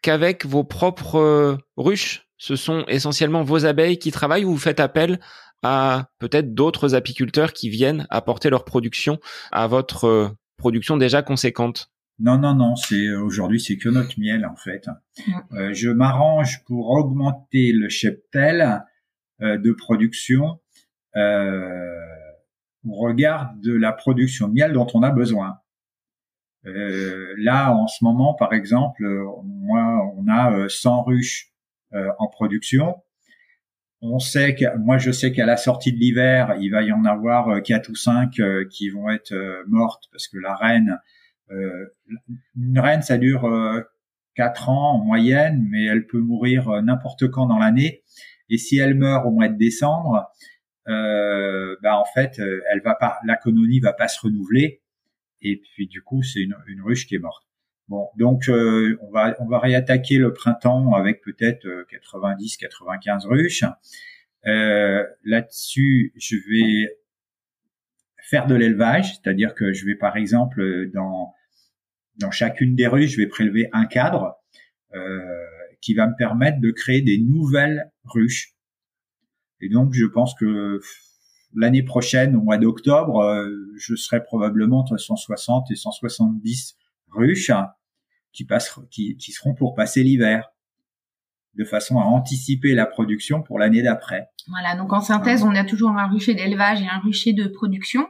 qu'avec vos propres euh, ruches. Ce sont essentiellement vos abeilles qui travaillent ou vous faites appel à peut-être d'autres apiculteurs qui viennent apporter leur production à votre euh, production déjà conséquente non, non, non, c'est euh, aujourd'hui c'est que notre miel en fait. Euh, je m'arrange pour augmenter le cheptel de production euh, au regard de la production de miel dont on a besoin. là, en ce moment, par exemple, moi, on a 100 ruches en production on sait que moi je sais qu'à la sortie de l'hiver, il va y en avoir euh, quatre ou cinq euh, qui vont être euh, mortes parce que la reine, une reine ça dure quatre ans en moyenne, mais elle peut mourir n'importe quand dans l'année. Et si elle meurt au mois de décembre, bah en fait, elle va pas, la colonie va pas se renouveler. Et puis du coup, c'est une, une ruche qui est morte. Bon, donc euh, on va on va réattaquer le printemps avec peut-être 90, euh, 95 ruches. Euh, Là-dessus, je vais faire de l'élevage, c'est-à-dire que je vais par exemple dans dans chacune des rues, je vais prélever un cadre qui va me permettre de créer des nouvelles ruches. Et donc, je pense que l'année prochaine, au mois d'octobre, je serai probablement entre 160 et 170 ruches qui, passeront, qui, qui seront pour passer l'hiver, de façon à anticiper la production pour l'année d'après. Voilà, donc en synthèse, on a toujours un rucher d'élevage et un rucher de production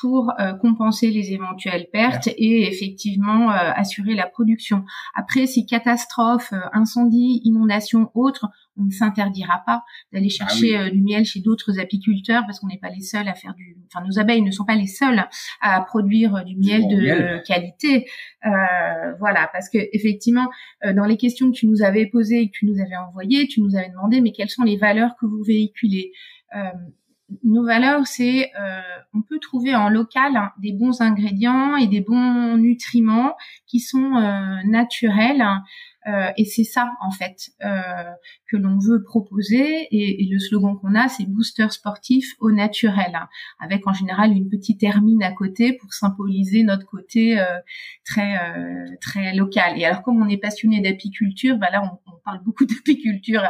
pour euh, compenser les éventuelles pertes et effectivement euh, assurer la production. Après, si catastrophe, euh, incendie, inondation, autre, on ne s'interdira pas d'aller ah chercher du miel chez d'autres apiculteurs parce qu'on n'est pas les seuls à faire du. Enfin, nos abeilles ne sont pas les seules à produire du miel de qualité. voilà, parce que effectivement, dans les questions que tu nous avais posées et que tu nous avais envoyées, tu nous avais demandé mais quelles sont les valeurs que vous véhiculez? Nos valeurs, c'est euh, on peut trouver en local hein, des bons ingrédients et des bons nutriments qui sont euh, naturels. Euh, et c'est ça en fait que l'on veut proposer. Et, le slogan qu'on a, c'est booster sportif au naturel, hein, avec en général une petite hermine à côté pour symboliser notre côté très très local. Et alors comme on est passionné d'apiculture, bah là on, on, parle beaucoup d'apiculture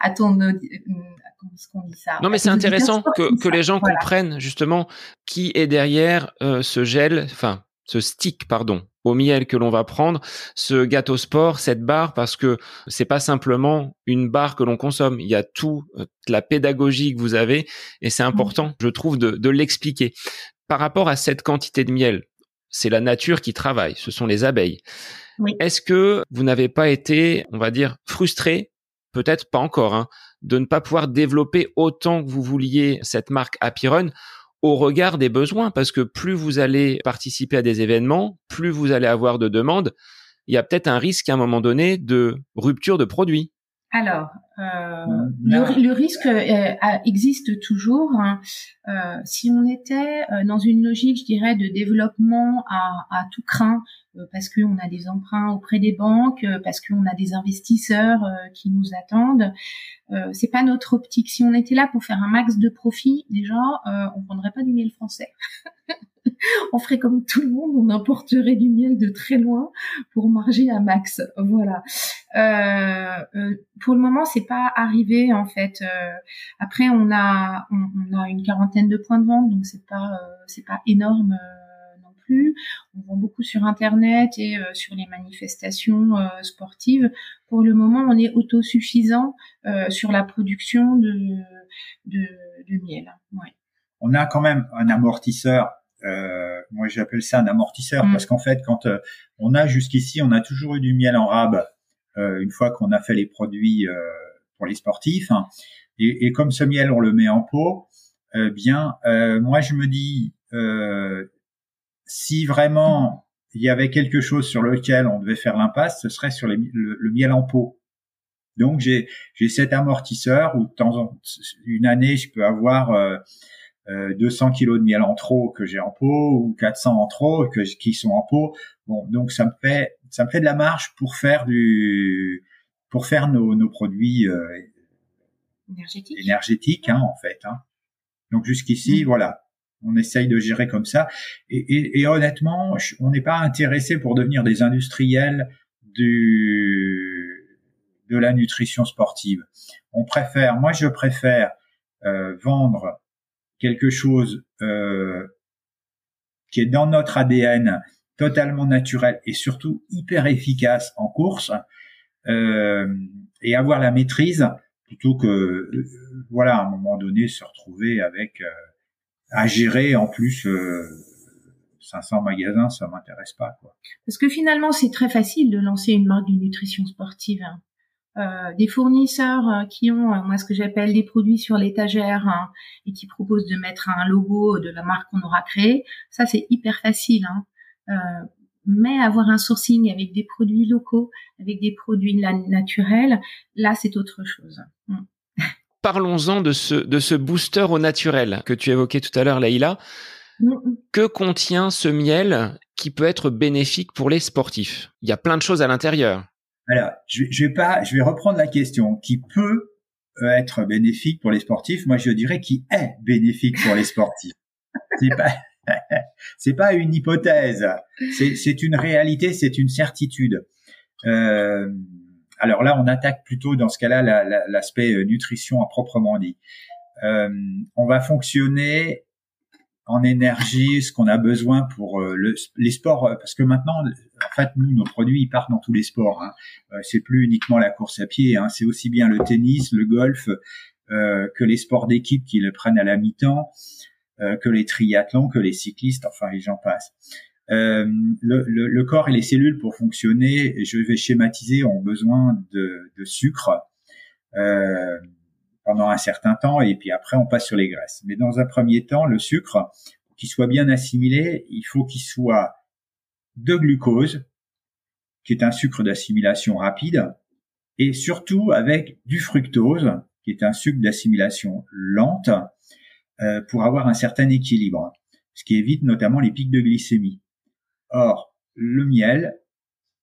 à ton non, mais c'est intéressant que, que les gens comprennent justement qui est derrière euh, ce gel, enfin ce stick, pardon, au miel que l'on va prendre, ce gâteau sport, cette barre, parce que c'est pas simplement une barre que l'on consomme. Il y a tout euh, la pédagogie que vous avez, et c'est important, je trouve, de, de l'expliquer. Par rapport à cette quantité de miel, c'est la nature qui travaille, ce sont les abeilles. Est-ce que vous n'avez pas été, on va dire, frustré peut-être pas encore, hein, de ne pas pouvoir développer autant que vous vouliez cette marque Happy Run au regard des besoins, parce que plus vous allez participer à des événements, plus vous allez avoir de demandes, il y a peut-être un risque à un moment donné de rupture de produits. Alors, euh, le, risque euh, existe toujours. Hein. Euh, si on était dans une logique, je dirais, de développement à, à tout craint, parce qu'on a des emprunts auprès des banques, parce qu'on a des investisseurs qui nous attendent, c'est pas notre optique. Si on était là pour faire un max de profit, déjà, on prendrait pas du miel français. on ferait comme tout le monde, on importerait du miel de très loin pour marger à max. Voilà. Euh, euh, pour le moment, c'est pas arrivé en fait. Euh, après, on a on, a une quarantaine de points de vente, donc c'est pas c'est pas énorme non plus. On vend beaucoup sur internet et sur les manifestations sportives. Pour le moment, on est autosuffisant sur la production de de, miel. On a quand même un amortisseur euh, moi j'appelle ça un amortisseur mm. parce qu'en fait quand euh, on a jusqu'ici on a toujours eu du miel en rab euh, une fois qu'on a fait les produits euh, pour les sportifs hein. et, et, comme ce miel on le met en pot euh, bien moi je me dis si vraiment il y avait quelque chose sur lequel on devait faire l'impasse ce serait sur le, le, miel en pot donc j'ai j'ai cet amortisseur où de temps en une année je peux avoir 200 euh, kilos de miel en trop que j'ai en pot ou 400 en trop que qui sont en pot. Bon, donc ça me fait ça me fait de la marge pour faire du pour faire nos, nos produits euh, énergétiques, énergétiques hein, en fait. Hein. Donc jusqu'ici, mm. voilà, on essaye de gérer comme ça. Et, et, et honnêtement, on n'est pas intéressé pour devenir des industriels du de la nutrition sportive. On préfère, moi je préfère euh, vendre quelque chose euh, qui est dans notre ADN, totalement naturel et surtout hyper efficace en course, euh, et avoir la maîtrise plutôt que euh, voilà à un moment donné se retrouver avec euh, à gérer en plus 500 magasins, ça m'intéresse pas quoi. Parce que finalement c'est très facile de lancer une marque de nutrition sportive. Hein. Euh, des fournisseurs euh, qui ont euh, moi ce que j'appelle des produits sur l'étagère hein, et qui proposent de mettre un logo de la marque qu'on aura créée, ça c'est hyper facile. Hein. Euh, mais avoir un sourcing avec des produits locaux, avec des produits naturels, là c'est autre chose. Mm. Parlons-en de ce, de ce booster au naturel que tu évoquais tout à l'heure, Laïla. Mm, mm. Que contient ce miel qui peut être bénéfique pour les sportifs? Il y a plein de choses à l'intérieur. Alors, je, je vais pas, je vais reprendre la question. Qui peut euh, être bénéfique pour les sportifs Moi, je dirais qui est bénéfique pour les sportifs. C'est pas, c'est pas une hypothèse, c'est une réalité, c'est une certitude. Euh, alors là, on attaque plutôt dans ce cas-là l'aspect euh, nutrition à proprement dit. Euh, on va fonctionner en énergie, ce qu'on a besoin pour euh, le, les sports, euh, parce que maintenant, en fait, nous, nos produits, ils partent dans tous les sports. Hein. c'est plus uniquement la course à pied, hein. c'est aussi bien le tennis, le golf, que les sports d'équipe qui le prennent à la mi-temps, que les triathlons, que les cyclistes, enfin, les gens passent. Euh, le, le, le, corps et les cellules pour fonctionner, et je vais schématiser, ont besoin de, de sucre euh, pendant un certain temps, et puis après on passe sur les graisses. Mais dans un premier temps, le sucre, pour qu'il soit bien assimilé, il faut qu'il soit de glucose, qui est un sucre d'assimilation rapide, et surtout avec du fructose, qui est un sucre d'assimilation lente, euh, pour avoir un certain équilibre, ce qui évite notamment les pics de glycémie. Or, le miel,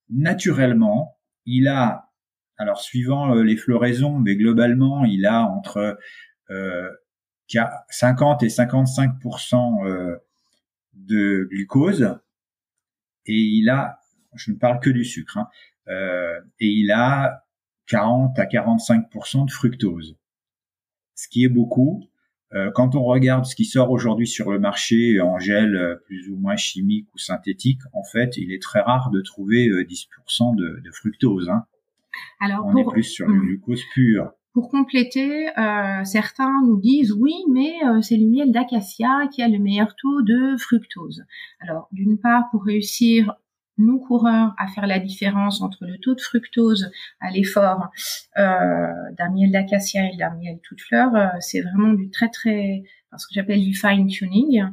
naturellement, il a, alors suivant euh, les floraisons, mais globalement, il a entre euh, 50 et 55% euh, de glucose, et il a, je ne parle que du sucre, hein, euh, et il a 40 à 45% de fructose, ce qui est beaucoup. Euh, quand on regarde ce qui sort aujourd'hui sur le marché en gel euh, plus ou moins chimique ou synthétique, en fait, il est très rare de trouver 10% euh, de, de, fructose. Hein. Alors, on est plus sur le hmm. glucose pur. Pour compléter, euh, certains nous disent oui, mais c'est le miel d'acacia qui a le meilleur taux de fructose. Alors, d'une part, pour réussir nous coureurs à faire la différence entre le taux de fructose à l'effort euh, d'un miel d'acacia et d'un miel toute fleur, euh, c'est vraiment du très très ce que j'appelle du fine tuning.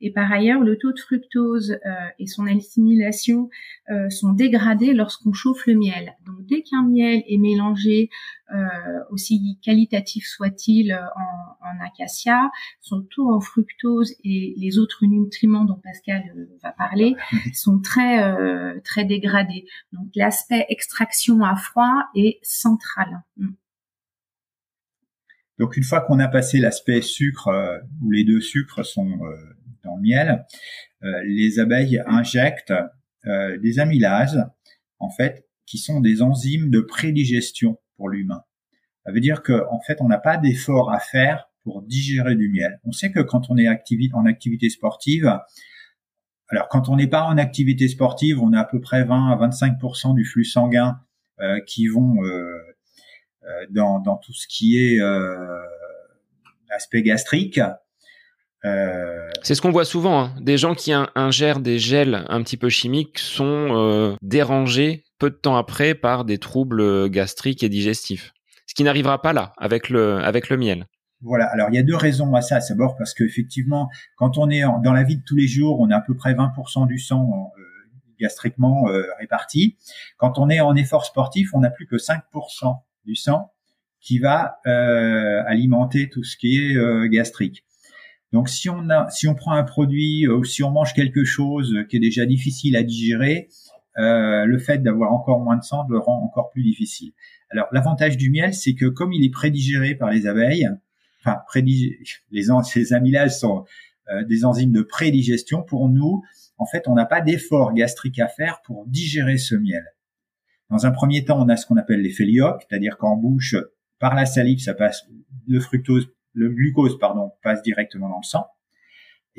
Et par ailleurs, le taux de fructose euh, et son assimilation euh, sont dégradés lorsqu'on chauffe le miel. Donc dès qu'un miel est mélangé, euh, aussi qualitatif soit-il en, en, acacia, son taux en fructose et les autres nutriments dont Pascal va parler sont très très dégradés. Donc l'aspect extraction à froid est central. Mm. Donc une fois qu'on a passé l'aspect sucre, euh, où les deux sucres sont euh, dans le miel, euh, les abeilles injectent des amylases, en fait, qui sont des enzymes de prédigestion pour l'humain. Ça veut dire qu'en fait, on n'a pas d'effort à faire pour digérer du miel. On sait que quand on est en activité sportive, alors quand on n'est pas en activité sportive, on a à peu près 20 à 25% du flux sanguin qui vont dans, dans, tout ce qui est euh, aspect gastrique. Euh... C'est ce qu'on voit souvent. Hein. Des gens qui ingèrent des gels un petit peu chimiques sont euh, dérangés peu de temps après par des troubles gastriques et digestifs. Ce qui n'arrivera pas là avec le avec le miel. Voilà. Alors il y a deux raisons à ça. D'abord parce qu'effectivement, quand on est dans la vie de tous les jours, on a à peu près 20% du sang euh, gastriquement euh, réparti. Quand on est en effort sportif, on n'a plus que 5% du sang qui va euh, alimenter tout ce qui est euh, gastrique. Donc si on a, si on prend un produit euh, ou si on mange quelque chose qui est déjà difficile à digérer, le fait d'avoir encore moins de sang le rend encore plus difficile. Alors l'avantage du miel, c'est que comme il est prédigéré par les abeilles, enfin prédig les amylases sont des enzymes de prédigestion. Pour nous, en fait, on n'a pas d'effort gastrique à faire pour digérer ce miel. Dans un premier temps, on a ce qu'on appelle les lioques, c'est-à-dire qu'en bouche, par la salive, le fructose, le glucose, pardon, passe directement dans le sang.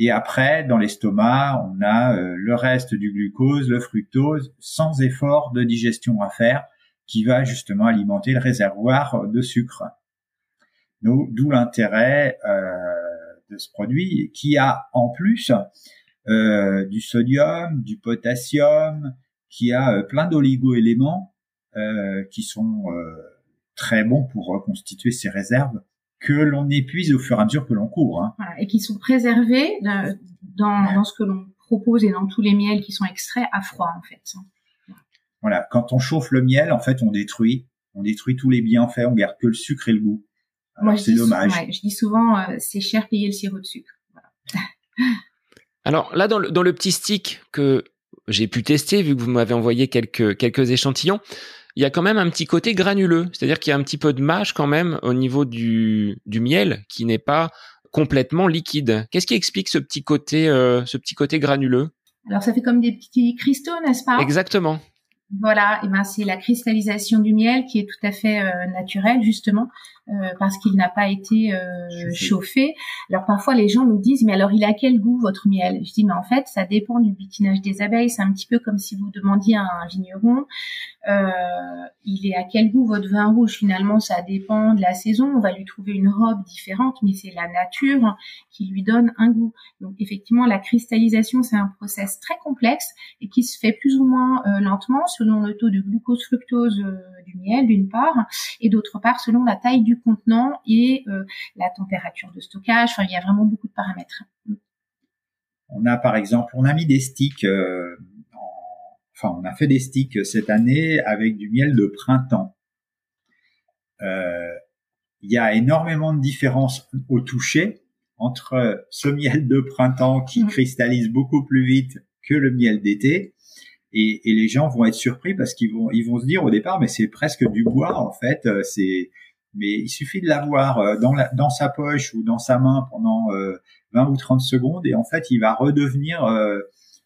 Et après, dans l'estomac, on a euh, le reste du glucose, le fructose, sans effort de digestion à faire, qui va justement alimenter le réservoir de sucre. D'où l'intérêt euh, de ce produit, qui a en plus euh, du sodium, du potassium, qui a euh, plein d'oligo-éléments euh, qui sont euh, très bons pour reconstituer ces réserves que l'on épuise au fur et à mesure que l'on court. Hein. Voilà, et qui sont préservés dans, dans ce que l'on propose et dans tous les miels qui sont extraits à froid en fait. Voilà, quand on chauffe le miel, en fait, on détruit, on détruit tous les bienfaits, on garde que le sucre et le goût. Moi, c'est dommage. Ouais, je dis souvent, c'est cher payer le sirop de sucre. Voilà. Alors là, dans le, dans le petit stick que j'ai pu tester vu que vous m'avez envoyé quelques quelques échantillons. Il y a quand même un petit côté granuleux, c'est-à-dire qu'il y a un petit peu de mâche quand même au niveau du, du miel qui n'est pas complètement liquide. Qu'est-ce qui explique ce petit côté, ce petit côté granuleux? Alors ça fait comme des petits cristaux, n'est-ce pas? Exactement. Voilà, et ben c'est la cristallisation du miel qui est tout à fait naturelle justement. Euh, parce qu'il n'a pas été euh, chauffé. Alors parfois les gens nous disent mais alors il a quel goût votre miel? Je dis mais en fait ça dépend du bitinage des abeilles. C'est un petit peu comme si vous demandiez à un vigneron euh, il est à quel goût votre vin rouge? Finalement ça dépend de la saison. On va lui trouver une robe différente, mais c'est la nature qui lui donne un goût. Donc effectivement la cristallisation c'est un process très complexe et qui se fait plus ou moins lentement selon le taux de glucose fructose du miel d'une part et d'autre part selon la taille du contenant et euh, la température de stockage. Enfin, il y a vraiment beaucoup de paramètres. On a par exemple, on a mis des sticks. Euh, enfin, on a fait des sticks cette année avec du miel de printemps. Euh, il y a énormément de différences au toucher entre ce miel de printemps qui mmh. cristallise beaucoup plus vite que le miel d'été. Et, et, les gens vont être surpris parce qu'ils vont ils vont se dire au départ mais c'est presque du bois en fait c'est mais il suffit de l'avoir euh, dans, la, dans sa poche ou dans sa main pendant 20 euh, ou 30 secondes et en fait, il va redevenir euh,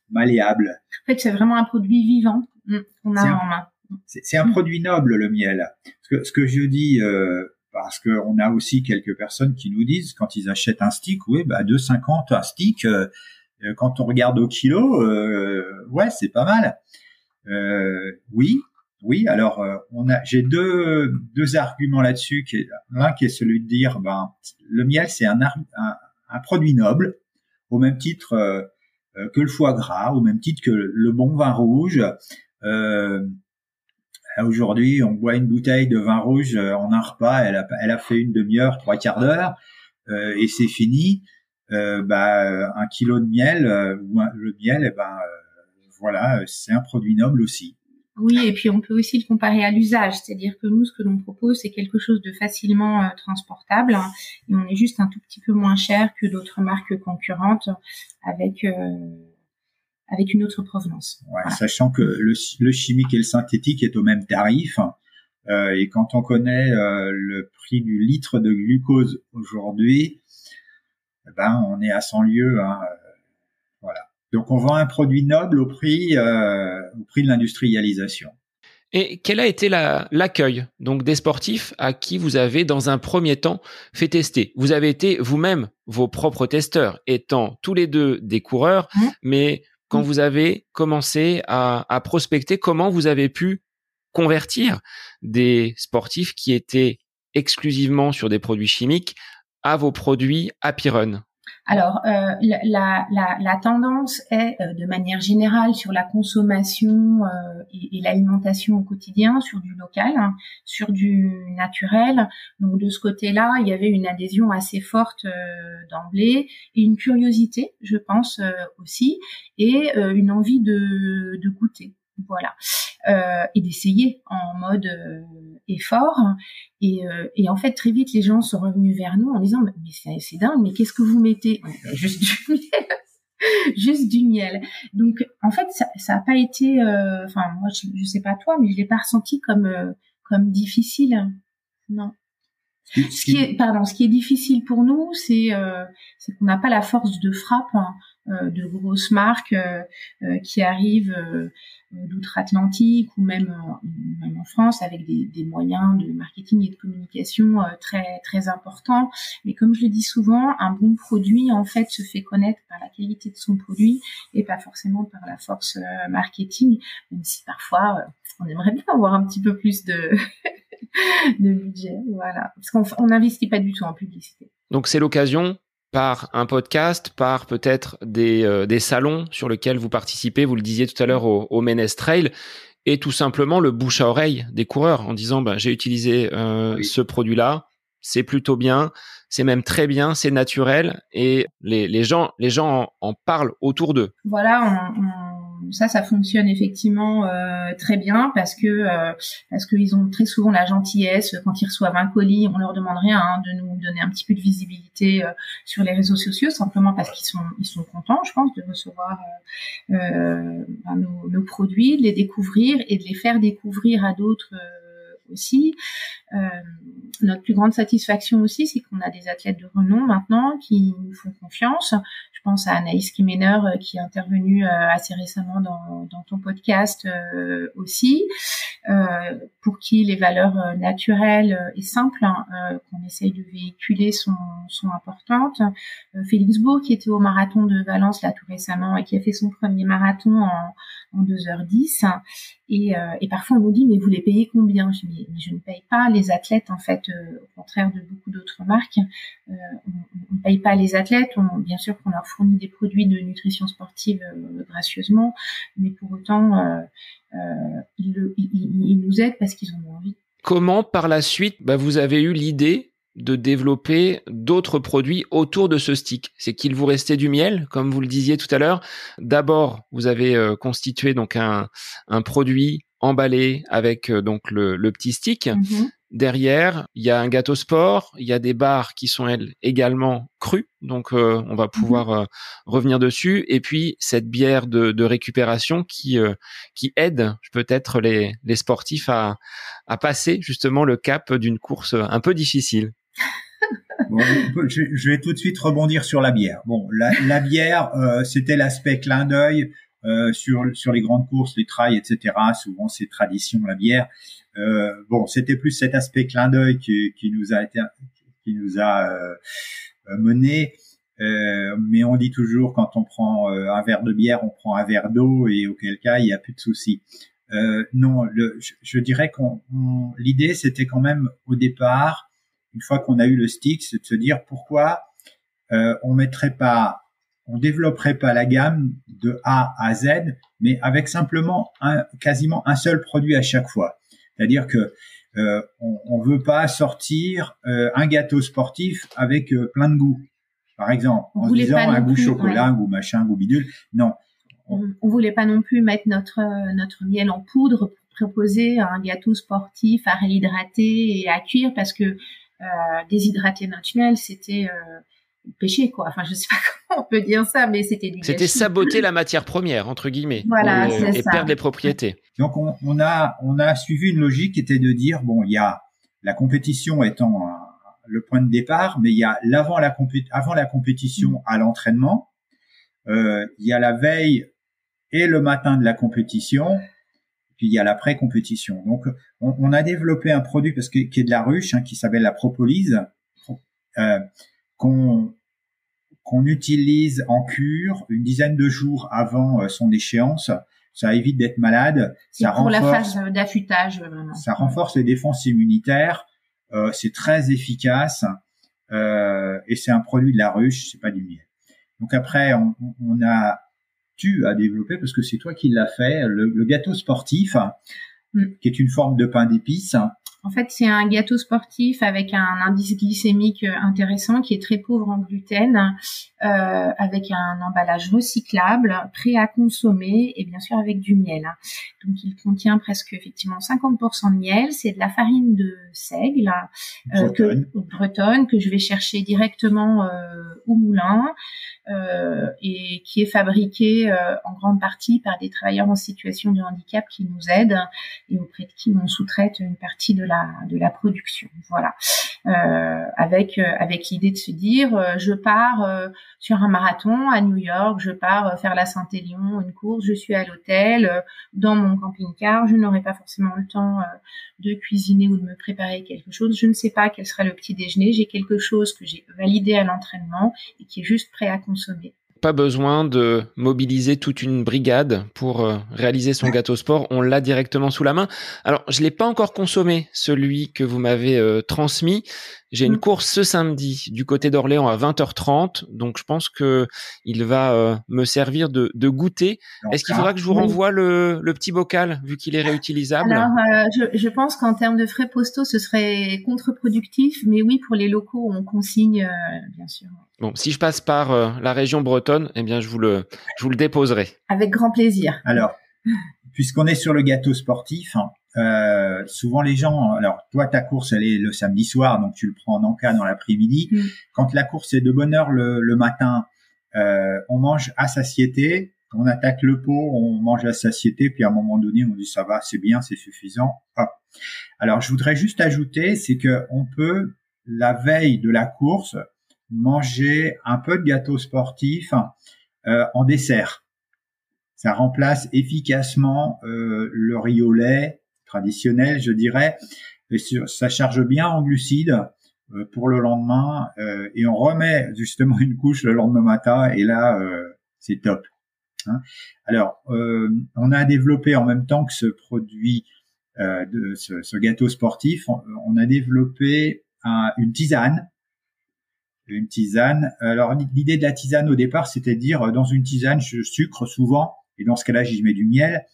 malléable. En fait, c'est vraiment un produit vivant mm, qu'on a en main. C'est un produit noble, le miel. Ce que, ce que je dis, euh, parce qu'on a aussi quelques personnes qui nous disent, quand ils achètent un stick, oui, bah 2,50 un stick, quand on regarde au kilo, ouais, c'est pas mal. oui, oui, alors euh, j'ai deux, deux arguments là-dessus. L'un qui est celui de dire, ben, le miel c'est un, un, produit noble, au même titre euh, euh, que le foie gras, au même titre que le bon vin rouge. Aujourd'hui, on boit une bouteille de vin rouge en un repas, elle a fait une demi-heure, trois quarts d'heure, et c'est fini. Bah, un kilo de miel ou le miel, eh ben voilà, c'est un produit noble aussi. Oui, et puis on peut aussi le comparer à l'usage, c'est-à-dire que nous, ce que l'on propose, c'est quelque chose de facilement euh, transportable, hein, et on est juste un tout petit peu moins cher que d'autres marques concurrentes avec euh, avec une autre provenance. Ouais, Sachant que le, chimique et le synthétique est au même tarif, euh, et quand on connaît le prix du litre de glucose aujourd'hui, ben on est à 100 lieues. Hein, voilà. Donc on vend un produit noble au prix, euh, au prix de l'industrialisation. Et quel a été l'accueil donc des sportifs à qui vous avez dans un premier temps fait tester? Vous avez été vous-même vos propres testeurs, étant tous les deux des coureurs, mmh. mais quand mmh. vous avez commencé à, à, prospecter, comment vous avez pu convertir des sportifs qui étaient exclusivement sur des produits chimiques à vos produits Happy Run alors, euh, la, la, la, tendance est, euh, de manière générale, sur la consommation euh, et, l'alimentation au quotidien, sur du local, hein, sur du naturel. Donc, de ce côté-là, il y avait une adhésion assez forte d'emblée et une curiosité, je pense aussi, et une envie de, de goûter. Voilà. Euh, et d'essayer en mode euh, effort. Et, euh, et, en fait, très vite, les gens sont revenus vers nous en disant mais c'est dingue, mais qu'est-ce que vous mettez? Juste du miel, juste du miel. Donc, en fait, ça n'a pas été. Enfin, moi, je, je, sais pas toi, mais je l'ai pas ressenti comme comme difficile. Non. Ce qui est, pardon, ce qui est difficile pour nous, c'est c'est qu'on n'a pas la force de frappe hein, de grosses marques qui arrivent d'outre-Atlantique ou même, euh, même, en France avec des, des, moyens de marketing et de communication euh, très très importants. Mais comme je le dis souvent, un bon produit en fait se fait connaître par la qualité de son produit et pas forcément par la force euh, marketing, même si parfois on aimerait bien avoir un petit peu plus de de budget, voilà, parce qu'on n'investit pas du tout en publicité. Donc c'est l'occasion par un podcast, par peut-être des, euh, des salons sur lesquels vous participez, vous le disiez tout à l'heure au, au Trail, et tout simplement le bouche à oreille des coureurs en disant bah, j'ai utilisé euh, ce produit-là, c'est plutôt bien, c'est même très bien, c'est naturel, et les, les gens, les gens en, parlent autour d'eux. Voilà, on ça, ça fonctionne effectivement euh, très bien parce que euh, parce qu'ils ont très souvent la gentillesse quand ils reçoivent un colis, on leur demande rien hein, de nous donner un petit peu de visibilité euh, sur les réseaux sociaux simplement parce qu'ils sont ils sont contents, je pense, de recevoir ben, nos, nos, produits, de les découvrir et de les faire découvrir à d'autres aussi. Euh, notre plus grande satisfaction aussi, c'est qu'on a des athlètes de renom maintenant qui nous font confiance. Je pense à Anaïs Kimener euh, qui est intervenue euh, assez récemment dans, ton podcast aussi, pour qui les valeurs naturelles et simples hein, qu'on essaye de véhiculer sont, importantes. Félix Beau qui était au marathon de Valence là tout récemment et qui a fait son premier marathon en, en 2h10 et, parfois on nous dit mais vous les payez combien? Je dis mais je ne paye pas les athlètes en fait au contraire de beaucoup d'autres marques on ne paye pas les athlètes on, bien sûr qu'on leur fournit des produits de nutrition sportive euh, gracieusement, mais pour autant, euh, euh, ils, nous aident parce qu'ils ont envie. Comment, par la suite, bah, vous avez eu l'idée de développer d'autres produits autour de ce stick? C'est qu'il vous restait du miel, comme vous le disiez tout à l'heure? D'abord, vous avez constitué donc un, produit emballé avec donc le, petit stick. Mm-hmm. Derrière, il y a un gâteau sport, il y a des barres qui sont elles également crues, donc euh, on va pouvoir mhm. euh, revenir dessus. Et puis cette bière de, récupération qui euh, qui aide peut-être les, les sportifs à, à passer justement le cap d'une course un peu difficile. je, vais tout de suite rebondir sur la bière. Bon, la, la bière, c'était l'aspect clin d'œil sur sur les grandes courses, les trails, etc. Souvent c'est tradition la bière. Euh, bon, c'était plus cet aspect clin d'œil qui, qui, nous a été, qui nous a euh, mené. Euh, mais on dit toujours quand on prend euh, un verre de bière, on prend un verre d'eau et auquel cas il n'y a plus de souci. Euh, non, le, je, je, dirais qu'on l'idée c'était quand même au départ, une fois qu'on a eu le stick, c'est de se dire pourquoi euh, on mettrait pas, on développerait pas la gamme de A à Z, mais avec simplement un, quasiment un seul produit à chaque fois. C'est-à-dire que euh, on, on veut pas sortir euh, un gâteau sportif avec euh, plein de goûts. Par exemple, en disant un goût chocolat, un goût machin, un goût bidule. Non. On, on voulait pas non plus mettre notre notre miel en poudre pour proposer un gâteau sportif à réhydrater et à cuire parce que euh, déshydrater notre miel, c'était péché quoi. Enfin, je sais pas comment on peut dire ça, mais c'était du C'était saboter la matière première entre guillemets. Voilà, et, et perdre les propriétés. Donc on, on, a on a suivi une logique qui était de dire bon, il y a la compétition étant le point de départ, mais il y a l'avant la avant la compétition mm. à l'entraînement, euh, il y a la veille et le matin de la compétition, puis il y a l'après-compétition. Donc on, on, a développé un produit parce que qui est de la ruche, hein, qui s'appelle la propolyse. Euh, qu'on qu'on utilise en cure une dizaine de jours avant euh, son échéance. Ça évite d'être malade. Ça pour renforce, la phase d'affûtage. Ça renforce les défenses immunitaires. Euh, c'est très efficace euh, et c'est un produit de la ruche, c'est pas du miel. Donc après, on, on a tu as développé parce que c'est toi qui l'as fait le, le, gâteau sportif, mm. qui est une forme de pain d'épices en fait, c'est un gâteau sportif avec un indice glycémique intéressant qui est très pauvre en gluten, euh, avec un emballage recyclable, prêt à consommer et bien sûr avec du miel. Donc, il contient presque effectivement 50% de miel. C'est de la farine de seigle euh, que, bretonne que je vais chercher directement euh, au moulin euh, et qui est fabriquée euh, en grande partie par des travailleurs en situation de handicap qui nous aident et auprès de qui on sous-traite une partie de la de la production. Voilà, euh, avec euh, avec l'idée de se dire, euh, je pars sur un marathon à New York, je pars faire la Saint-Élion, une course, je suis à l'hôtel, dans mon camping-car, je n'aurai pas forcément le temps de cuisiner ou de me préparer quelque chose. Je ne sais pas quel sera le petit déjeuner. J'ai quelque chose que j'ai validé à l'entraînement et qui est juste prêt à consommer pas besoin de mobiliser toute une brigade pour euh, réaliser son gâteau sport. On l'a directement sous la main. Alors, je l'ai pas encore consommé, celui que vous m'avez euh, transmis. J'ai une mm. course ce samedi du côté d'Orléans à 20h30, donc je pense que il va euh, me servir de, de goûter. Est-ce qu'il faudra que je vous renvoie le, le petit bocal vu qu'il est réutilisable? Alors, je, je, pense qu'en termes de frais postaux, ce serait contre-productif, mais oui, pour les locaux, on consigne, bien sûr. Bon, si je passe par euh, la région bretonne, eh bien, je vous le, je vous le déposerai. Avec grand plaisir. Alors, puisqu'on est sur le gâteau sportif, hein, euh, souvent les gens, alors toi ta course elle est le samedi soir, donc tu le prends en encas dans l'après-midi. Mm. Quand la course est de bonne heure le, le matin, euh, on mange à satiété. on attaque le pot, on mange la satiété, puis à un moment donné, on dit ça va, c'est bien, c'est suffisant. Alors, je voudrais juste ajouter, c'est que on peut la veille de la course manger un peu de gâteau sportif euh, en dessert. Ça remplace efficacement euh, le riz au lait traditionnel, je dirais. Ça charge bien en glucides euh, pour le lendemain et on remet justement une couche le lendemain matin et là c'est top. Hein. Alors, on a développé en même temps que ce produit de ce, gâteau sportif, on, a développé une tisane une tisane. Alors l'idée de la tisane au départ, c'était de dire euh, dans une tisane, je sucre souvent, et dans ce cas-là, j'y mets du miel.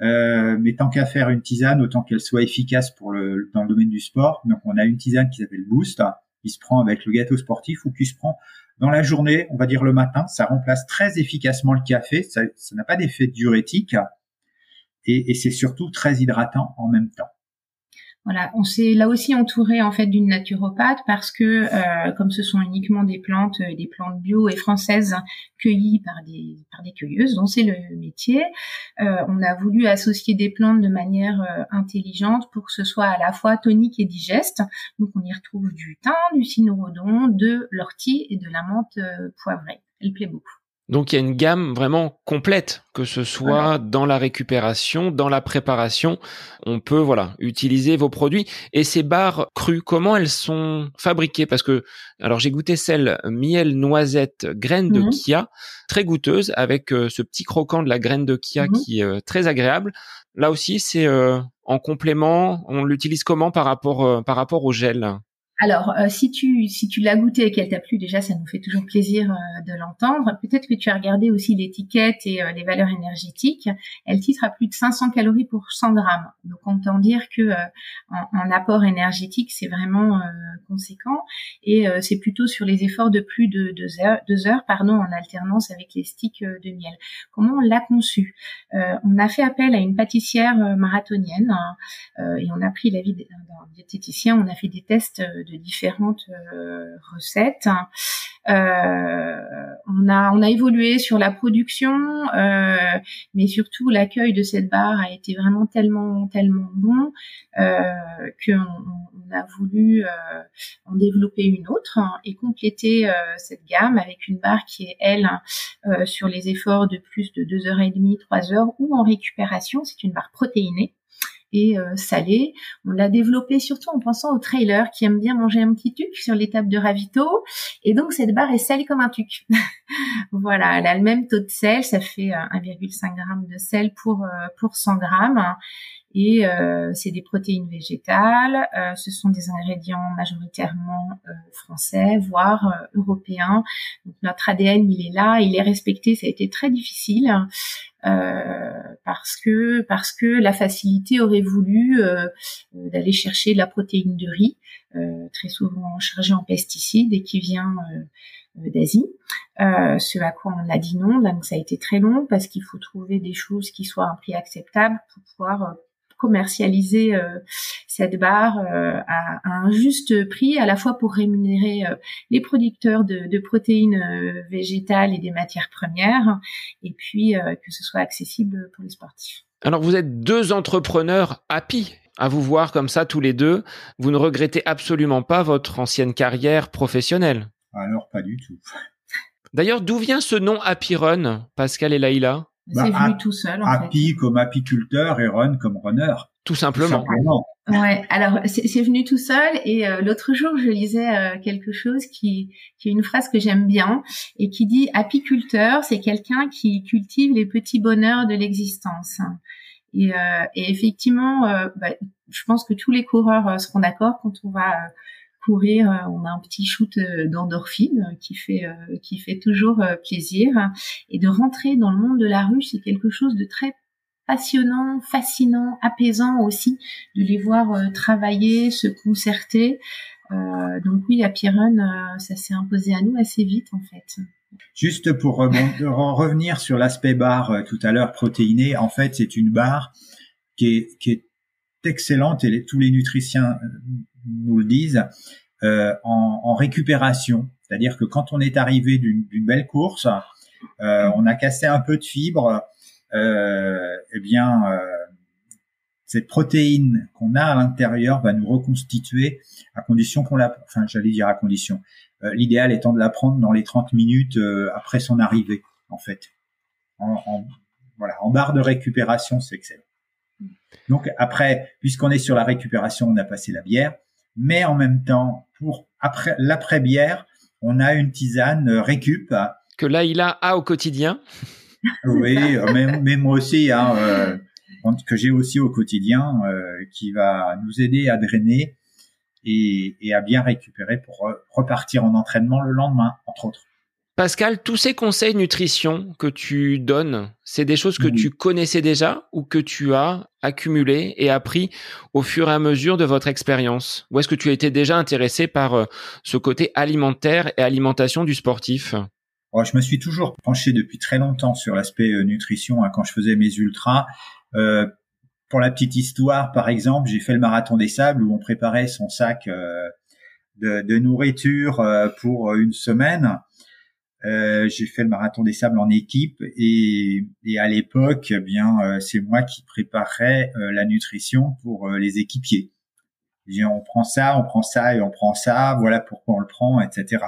Euh, mais tant qu'à faire une tisane, autant qu'elle soit efficace pour le dans le domaine du sport. Donc on a une tisane qui s'appelle Boost, qui se prend avec le gâteau sportif ou qui se prend dans la journée, on va dire le matin. Ça remplace très efficacement le café. Ça n'a pas d'effet diurétique et c'est surtout très hydratant en même temps. Voilà, on s'est là aussi entouré en fait d'une naturopathe parce que euh, comme ce sont uniquement des plantes, euh, des plantes bio et françaises cueillies par des par des cueilleuses, dont c'est le métier, euh, on a voulu associer des plantes de manière intelligente pour que ce soit à la fois tonique et digeste. Donc on y retrouve du thym, du cynorhodon, de l'ortie et de la menthe poivrée. Elle plaît beaucoup. Donc il y a une gamme vraiment complète, que ce soit dans la récupération, dans la préparation, on peut voilà utiliser vos produits. Et ces barres crues, comment elles sont fabriquées? Parce que alors j'ai goûté celle miel noisette graine de mmh kia, très goûteuse avec euh, ce petit croquant de la graine de kia mmh qui est euh, très agréable. Là aussi c'est euh, en complément. On l'utilise comment par rapport par rapport au gel? Alors, euh, si tu si tu l'as goûté et qu'elle t'a plu, déjà, ça nous fait toujours plaisir euh, de l'entendre. Peut-être que tu as regardé aussi l'étiquette et euh, les valeurs énergétiques. Elle titre à plus de 500 calories pour 100 grammes. Donc, on dire que en, apport énergétique, c'est vraiment conséquent. Et c'est plutôt sur les efforts de plus de deux heures, deux heures pardon, en alternance avec les sticks de miel. Comment on l'a conçu? On a fait appel à une pâtissière marathonienne hein, et on a pris l'avis d'un diététicien. On a fait des tests de différentes euh, recettes. Euh, on a on a évolué sur la production, euh, mais surtout l'accueil de cette barre a été vraiment tellement tellement bon qu'on on a voulu en développer une autre et compléter cette gamme avec une barre qui est elle sur les efforts de plus de deux heures et demie, trois heures ou en récupération. C'est une barre protéinée et euh, salé. On l'a développé surtout en pensant aux trailers qui aiment bien manger un petit tuc sur l'étape de ravito. Et donc cette barre est salée comme un tuc. voilà, elle a le même taux de sel, ça fait 1,5 euh, g de sel pour euh, pour 100 g. Et c'est des protéines végétales. ce sont des ingrédients majoritairement français, voire européens. Donc notre ADN, il est là, il est respecté. Ça a été très difficile. Euh, parce que parce que la facilité aurait voulu euh, euh, d'aller chercher de la protéine de riz, très souvent chargée en pesticides et qui vient d'Asie. Euh, ce à quoi on a dit non, donc ça a été très long parce qu'il faut trouver des choses qui soient à un prix acceptable pour pouvoir commercialiser euh, cette barre euh, à, un juste prix, à la fois pour rémunérer euh, les producteurs de, de, protéines végétales et des matières premières, et puis que ce soit accessible pour les sportifs. Alors vous êtes deux entrepreneurs happy à vous voir comme ça tous les deux. Vous ne regrettez absolument pas votre ancienne carrière professionnelle Alors pas du tout. D'ailleurs, d'où vient ce nom Happy Run, Pascal et Laïla? C'est bah, venu tout seul. En happy comme apiculteur et run comme runner. Tout simplement. Ouais. Alors c'est venu tout seul et euh, l'autre jour je lisais euh, quelque chose qui qui est une phrase que j'aime bien et qui dit apiculteur c'est quelqu'un qui cultive les petits bonheurs de l'existence. Et, euh, et, effectivement, bah, je pense que tous les coureurs seront d'accord quand on va courir, euh, on a un petit shoot euh, d'endorphine euh, qui fait qui fait toujours plaisir et de rentrer dans le monde de la rue, c'est quelque chose de très passionnant, fascinant, apaisant aussi de les voir travailler, se concerter. donc oui, à Run, ça s'est imposé à nous assez vite en fait. Juste pour revenir sur l'aspect barre tout à l'heure protéiné, en fait c'est une barre qui est, qui est excellente et tous les nutritiens nous le disent, euh, en, en, récupération. C'est-à-dire que quand on est arrivé d'une belle course, euh, on a cassé un peu de fibres, euh, eh bien, euh, cette protéine qu'on a à l'intérieur va nous reconstituer à condition qu'on la, enfin, j'allais dire à condition. Euh, l'idéal étant de la prendre dans les 30 minutes euh, après son arrivée, en fait. En, en, voilà, en barre de récupération, c'est excellent. Donc après, puisqu'on est sur la récupération, on a passé la bière, mais en même temps, pour après l'après bière, on a une tisane récup que Laïla a au quotidien. oui, mais, mais, moi aussi, hein, euh, que j'ai aussi au quotidien, euh, qui va nous aider à drainer et, et à bien récupérer pour repartir en entraînement le lendemain, entre autres. Pascal, tous ces conseils nutrition que tu donnes, c'est des choses que tu connaissais déjà ou que tu as accumulées et appris au fur et à mesure de votre expérience? Ou est-ce que tu as été déjà intéressé par euh, ce côté alimentaire et alimentation du sportif? Oh, Je me suis toujours penché depuis très longtemps sur l'aspect euh, nutrition hein, quand je faisais mes ultras. Euh, pour la petite histoire, par exemple, j'ai fait le marathon des sables où on préparait son sac euh, de, de, nourriture euh, pour une semaine. Euh, j'ai fait le marathon des sables en équipe et, et à l'époque, eh bien, euh, c'est moi qui préparais euh, la nutrition pour les équipiers. on prend ça, on prend ça et on prend ça. Voilà pourquoi on le prend, etc.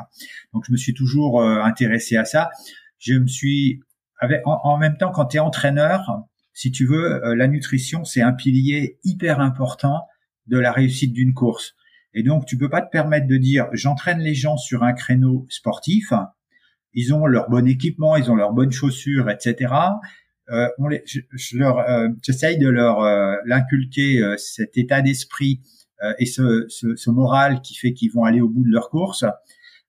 Donc, je me suis toujours intéressé à ça. Je me suis, avec, en, même temps, quand tu es entraîneur, si tu veux, la nutrition, c'est un pilier hyper important de la réussite d'une course. Et donc, tu peux pas te permettre de dire, j'entraîne les gens sur un créneau sportif ils ont leur bon équipement, ils ont leurs bonnes chaussures, etc. Euh, on les, je, leur, euh, j'essaye de leur euh, l'inculquer euh, cet état d'esprit et ce, ce, ce, moral qui fait qu'ils vont aller au bout de leur course.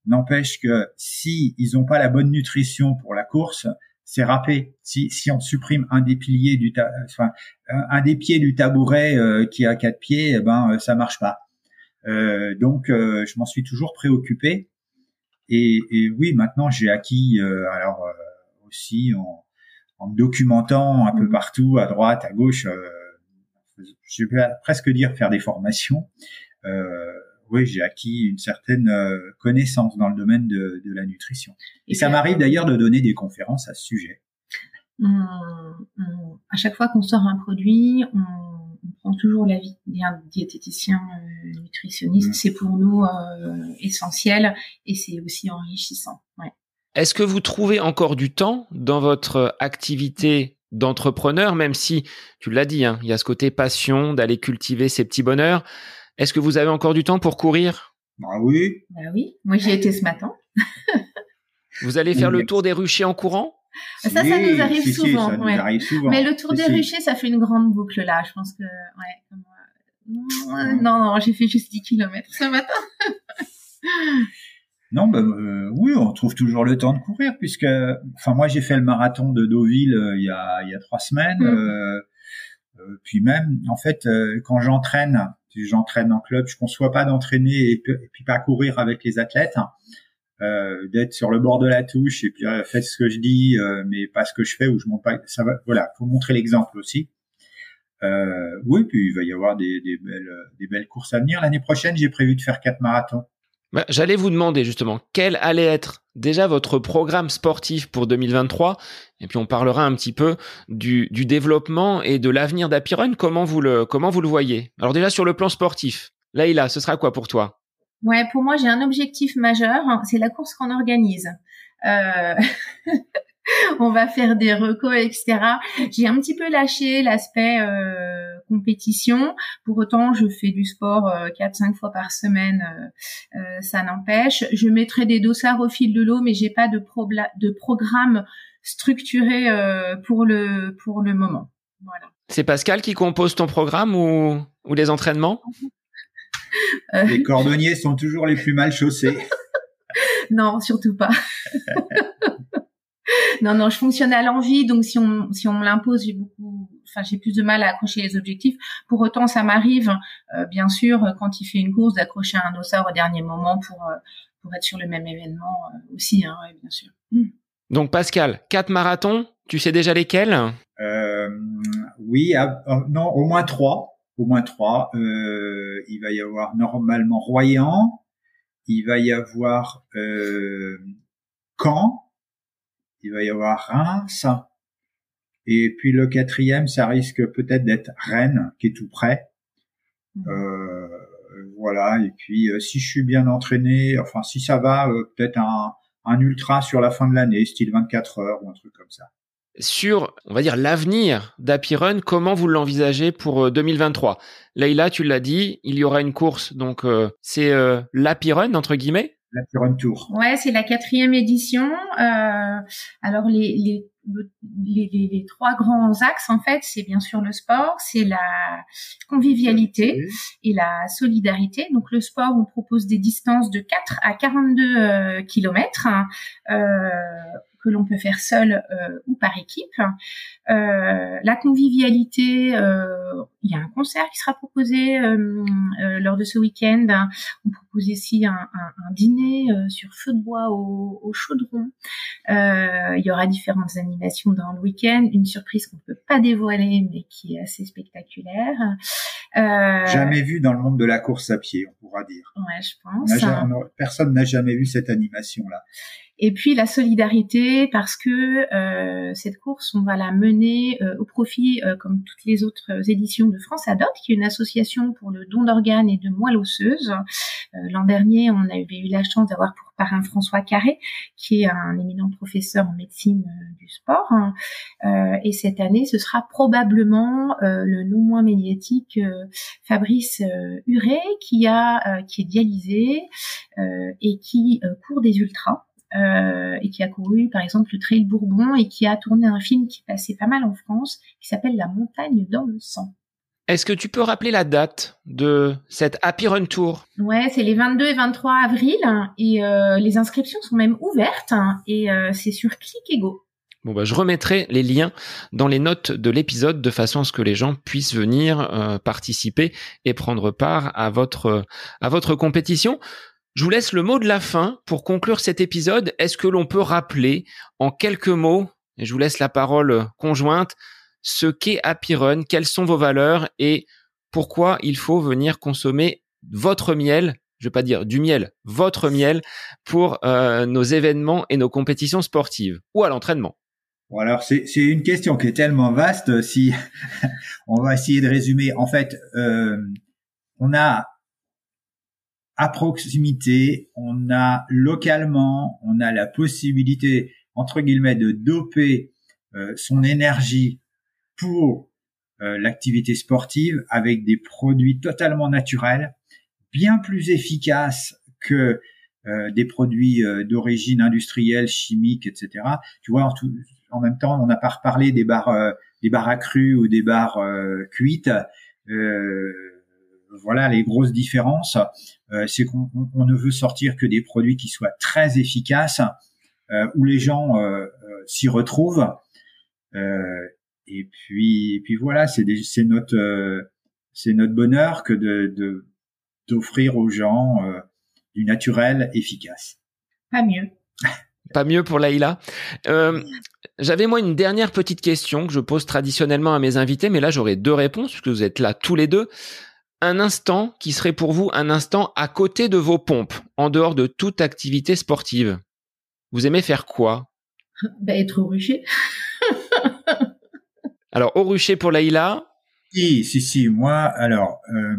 N'empêche que si ils n'ont pas la bonne nutrition pour la course, c'est râpé. Si, si on supprime un des piliers du, enfin, un, des pieds du tabouret qui a quatre pieds, eh ben ça marche pas. donc je m'en suis toujours préoccupé et, et oui, maintenant j'ai acquis, euh, alors euh, aussi en, en, me documentant un peu mmh. partout, à droite, à gauche, euh, je vais presque dire faire des formations. oui, j'ai acquis une certaine connaissance dans le domaine de, de la nutrition. Et, ça m'arrive d'ailleurs de donner des conférences à ce sujet. à chaque fois qu'on sort un produit, on on prend toujours l'avis d'un diététicien euh, nutritionniste. Mmh. C'est pour nous euh, essentiel et c'est aussi enrichissant. Ouais. Est-ce que vous trouvez encore du temps dans votre activité d'entrepreneur, même si tu l'as dit, hein, il y a ce côté passion d'aller cultiver ces petits bonheurs? Est-ce que vous avez encore du temps pour courir? Bah oui. Bah oui. Moi j'y étais ce matin. vous allez faire le tour des ruchers en courant? Ça, ça nous arrive souvent. Mais le tour des ruchers, ça fait une grande boucle là. Je pense que, ouais. Non, non, j'ai fait juste 10 km ce matin. non, bah, euh, oui, on trouve toujours le temps de courir puisque, enfin, moi, j'ai fait le marathon de Deauville euh, il y a il y a trois semaines. Mm. Euh, euh, puis même, en fait, quand j'entraîne, j'entraîne en club, je conçois pas d'entraîner et, et, puis pas courir avec les athlètes. Euh, d'être sur le bord de la touche et puis euh, faites ce que je dis euh, mais pas ce que je fais ou je monte pas. Ça va voilà faut montrer l'exemple aussi. Euh, oui puis il va y avoir des, des, belles des belles courses à venir. L'année prochaine j'ai prévu de faire quatre marathons. Bah, J'allais vous demander justement quel allait être déjà votre programme sportif pour 2023 et puis on parlera un petit peu du, du développement et de l'avenir d'Apiron. Comment vous le comment vous le voyez? Alors déjà sur le plan sportif, Laïla, ce sera quoi pour toi? Ouais, pour moi, j'ai un objectif majeur, hein, c'est la course qu'on organise. Euh... on va faire des recos, etc. J'ai un petit peu lâché l'aspect euh, compétition. Pour autant, je fais du sport euh, 4-5 fois par semaine, euh, euh, ça n'empêche. Je mettrai des dossards au fil de l'eau, mais j'ai pas de, de programme structuré euh, pour le pour le moment. Voilà. C'est Pascal qui compose ton programme ou, ou les entraînements? Les cordonniers sont toujours les plus mal chaussés. non, surtout pas. non, non, je fonctionne à l'envie, donc si on si on me l'impose, j'ai beaucoup, enfin j'ai plus de mal à accrocher les objectifs. Pour autant, ça m'arrive, euh, bien sûr, quand il fait une course, d'accrocher un dossard au dernier moment pour euh, pour être sur le même événement aussi, hein, bien sûr. Hmm. Donc Pascal, quatre marathons, tu sais déjà lesquels? Oui, non, au moins trois au moins trois. Euh, il va y avoir normalement Royan, il va y avoir euh, Caen il va y avoir Reims. Et puis le quatrième, ça risque peut-être d'être Rennes, qui est tout près. Mmh. Euh, voilà. Et puis euh, si je suis bien entraîné, enfin si ça va, euh, peut-être un, un ultra sur la fin de l'année, style 24 heures ou un truc comme ça. Sur, on va dire, l'avenir d'Apirun, comment vous l'envisagez pour 2023 Leïla, tu l'as dit, il y aura une course, donc c'est euh, l'Apirun, entre guillemets? L'Apirun Tour. Ouais, c'est la quatrième édition. alors les, les les, les, trois grands axes, en fait, c'est bien sûr le sport, c'est la convivialité et la solidarité. Donc le sport, on propose des distances de 4 à 42 euh, kilomètres. Euh, que l'on peut faire seul euh, ou par équipe. Euh, la convivialité, euh, il y a un concert qui sera proposé lors de ce week-end. On propose ici un, un, un dîner sur feu de bois au, au chaudron. il y aura différentes animations dans le week-end, une surprise qu'on ne peut pas dévoiler mais qui est assez spectaculaire. Jamais vu dans le monde de la course à pied, on pourra dire. Ouais, je pense. personne n'a jamais vu cette animation-là. Et puis la solidarité, parce que euh, cette course, on va la mener euh, au profit, euh, comme toutes les autres éditions de France Adopte, qui est une association pour le don d'organes et de moelle osseuse. L'an dernier, on avait eu la chance d'avoir pour parrain François Carré, qui est un éminent professeur en médecine du sport. et cette année, ce sera probablement le non moins médiatique Fabrice Huré, qui a qui est dialysé et qui court des ultras. Euh, et qui a couru par exemple le Trail Bourbon et qui a tourné un film qui passait pas mal en France qui s'appelle La montagne dans le sang. Est-ce que tu peux rappeler la date de cette Happy Run Tour? Ouais, c'est les 22 et 23 avril et euh, les inscriptions sont même ouvertes et euh, c'est sur Clickego. Bon bah, je remettrai les liens dans les notes de l'épisode de façon à ce que les gens puissent venir participer et prendre part à votre à votre compétition. Je vous laisse le mot de la fin pour conclure cet épisode. Est-ce que l'on peut rappeler en quelques mots, et je vous laisse la parole conjointe, ce qu'est Happy Run, quelles sont vos valeurs et pourquoi il faut venir consommer votre miel, je vais pas dire du miel, votre miel pour euh, nos événements et nos compétitions sportives ou à l'entraînement? Bon alors c'est une question qui est tellement vaste. Si on va essayer de résumer, en fait, euh, on a à proximité, on a localement, on a la possibilité entre guillemets de doper euh, son énergie pour euh, l'activité sportive avec des produits totalement naturels, bien plus efficaces que euh, des produits d'origine industrielle, chimique, etc. Tu vois, en, tout, en même temps, on n'a pas reparlé des barres, des barres cru ou des barres cuites. Voilà les grosses différences. Euh, c'est qu'on ne veut sortir que des produits qui soient très efficaces, euh, où les gens euh, s'y retrouvent. et puis, puis voilà, c'est notre c'est notre bonheur que de d'offrir aux gens du naturel efficace. Pas mieux. Pas mieux pour Laïla. Euh, J'avais moi une dernière petite question que je pose traditionnellement à mes invités, mais là j'aurai deux réponses puisque vous êtes là tous les deux un instant qui serait pour vous un instant à côté de vos pompes, en dehors de toute activité sportive. Vous aimez faire quoi? Bah, Être au rucher. alors, au rucher pour Laïla? Si, si, si. Moi, alors, euh,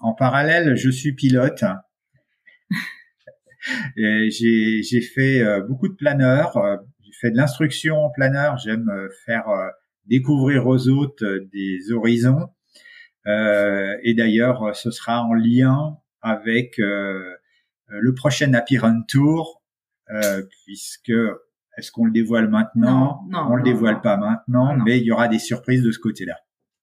en parallèle, je suis pilote. j'ai fait euh, beaucoup de planeurs. Euh, j'ai fait de l'instruction en planeur. J'aime faire découvrir aux autres des horizons. Euh, et d'ailleurs, ce sera en lien avec euh, le prochain Happy Run Tour, euh, puisque est-ce qu'on le dévoile maintenant? Non, on le dévoile pas maintenant, mais il y aura des surprises de ce côté-là.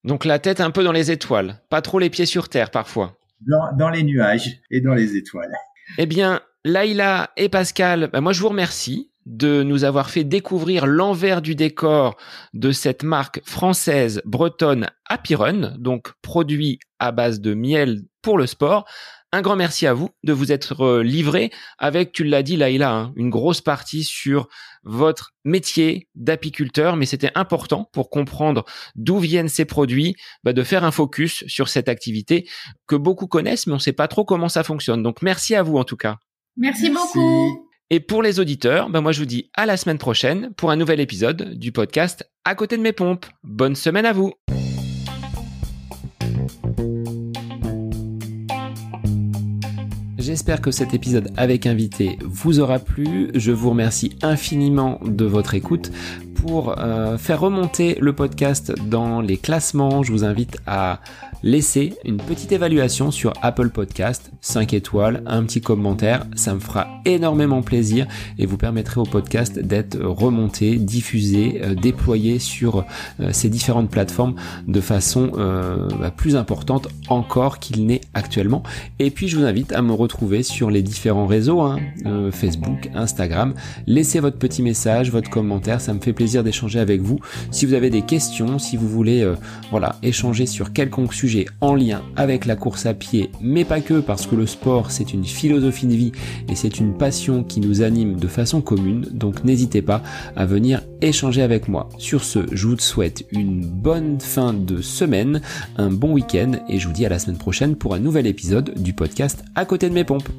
Donc la tête un peu dans les étoiles, pas trop les pieds sur terre parfois. Dans, dans les nuages et dans les étoiles. Eh bien, Laïla et Pascal, bah, moi je vous remercie de nous avoir fait découvrir l'envers du décor de cette marque française bretonne Happy Run, donc produit à base de miel pour le sport. Un grand merci à vous de vous être euh, livré avec, tu l'as dit Laïla, hein, une grosse partie sur votre métier d'apiculteur, mais c'était important pour comprendre d'où viennent ces produits, bah, de faire un focus sur cette activité que beaucoup connaissent, mais on ne sait pas trop comment ça fonctionne. Donc merci à vous en tout cas. Merci. beaucoup. Et pour les auditeurs, ben moi je vous dis à la semaine prochaine pour un nouvel épisode du podcast À côté de mes pompes. Bonne semaine à vous. J'espère que cet épisode avec invité vous aura plu. Je vous remercie infiniment de votre écoute. Pour euh, faire remonter le podcast dans les classements, je vous invite à laisser une petite évaluation sur Apple Podcast, 5 étoiles, un petit commentaire, ça me fera énormément plaisir et vous permettrez au podcast d'être remonté, diffusé, euh, déployé sur euh, ces différentes plateformes de façon euh, bah, plus importante encore qu'il n'est actuellement. Et puis je vous invite à me retrouver sur les différents réseaux, hein, Facebook, Instagram. Laissez votre petit message, votre commentaire, ça me fait plaisir d'échanger avec vous. Si vous avez des questions, si vous voulez voilà, échanger sur quelconque sujet, en lien avec la course à pied, mais pas que parce que le sport c'est une philosophie de vie et c'est une passion qui nous anime de façon commune, donc n'hésitez pas à venir échanger avec moi. Sur ce, je vous souhaite une bonne fin de semaine, un bon week-end et je vous dis à la semaine prochaine pour un nouvel épisode du podcast à côté de mes pompes.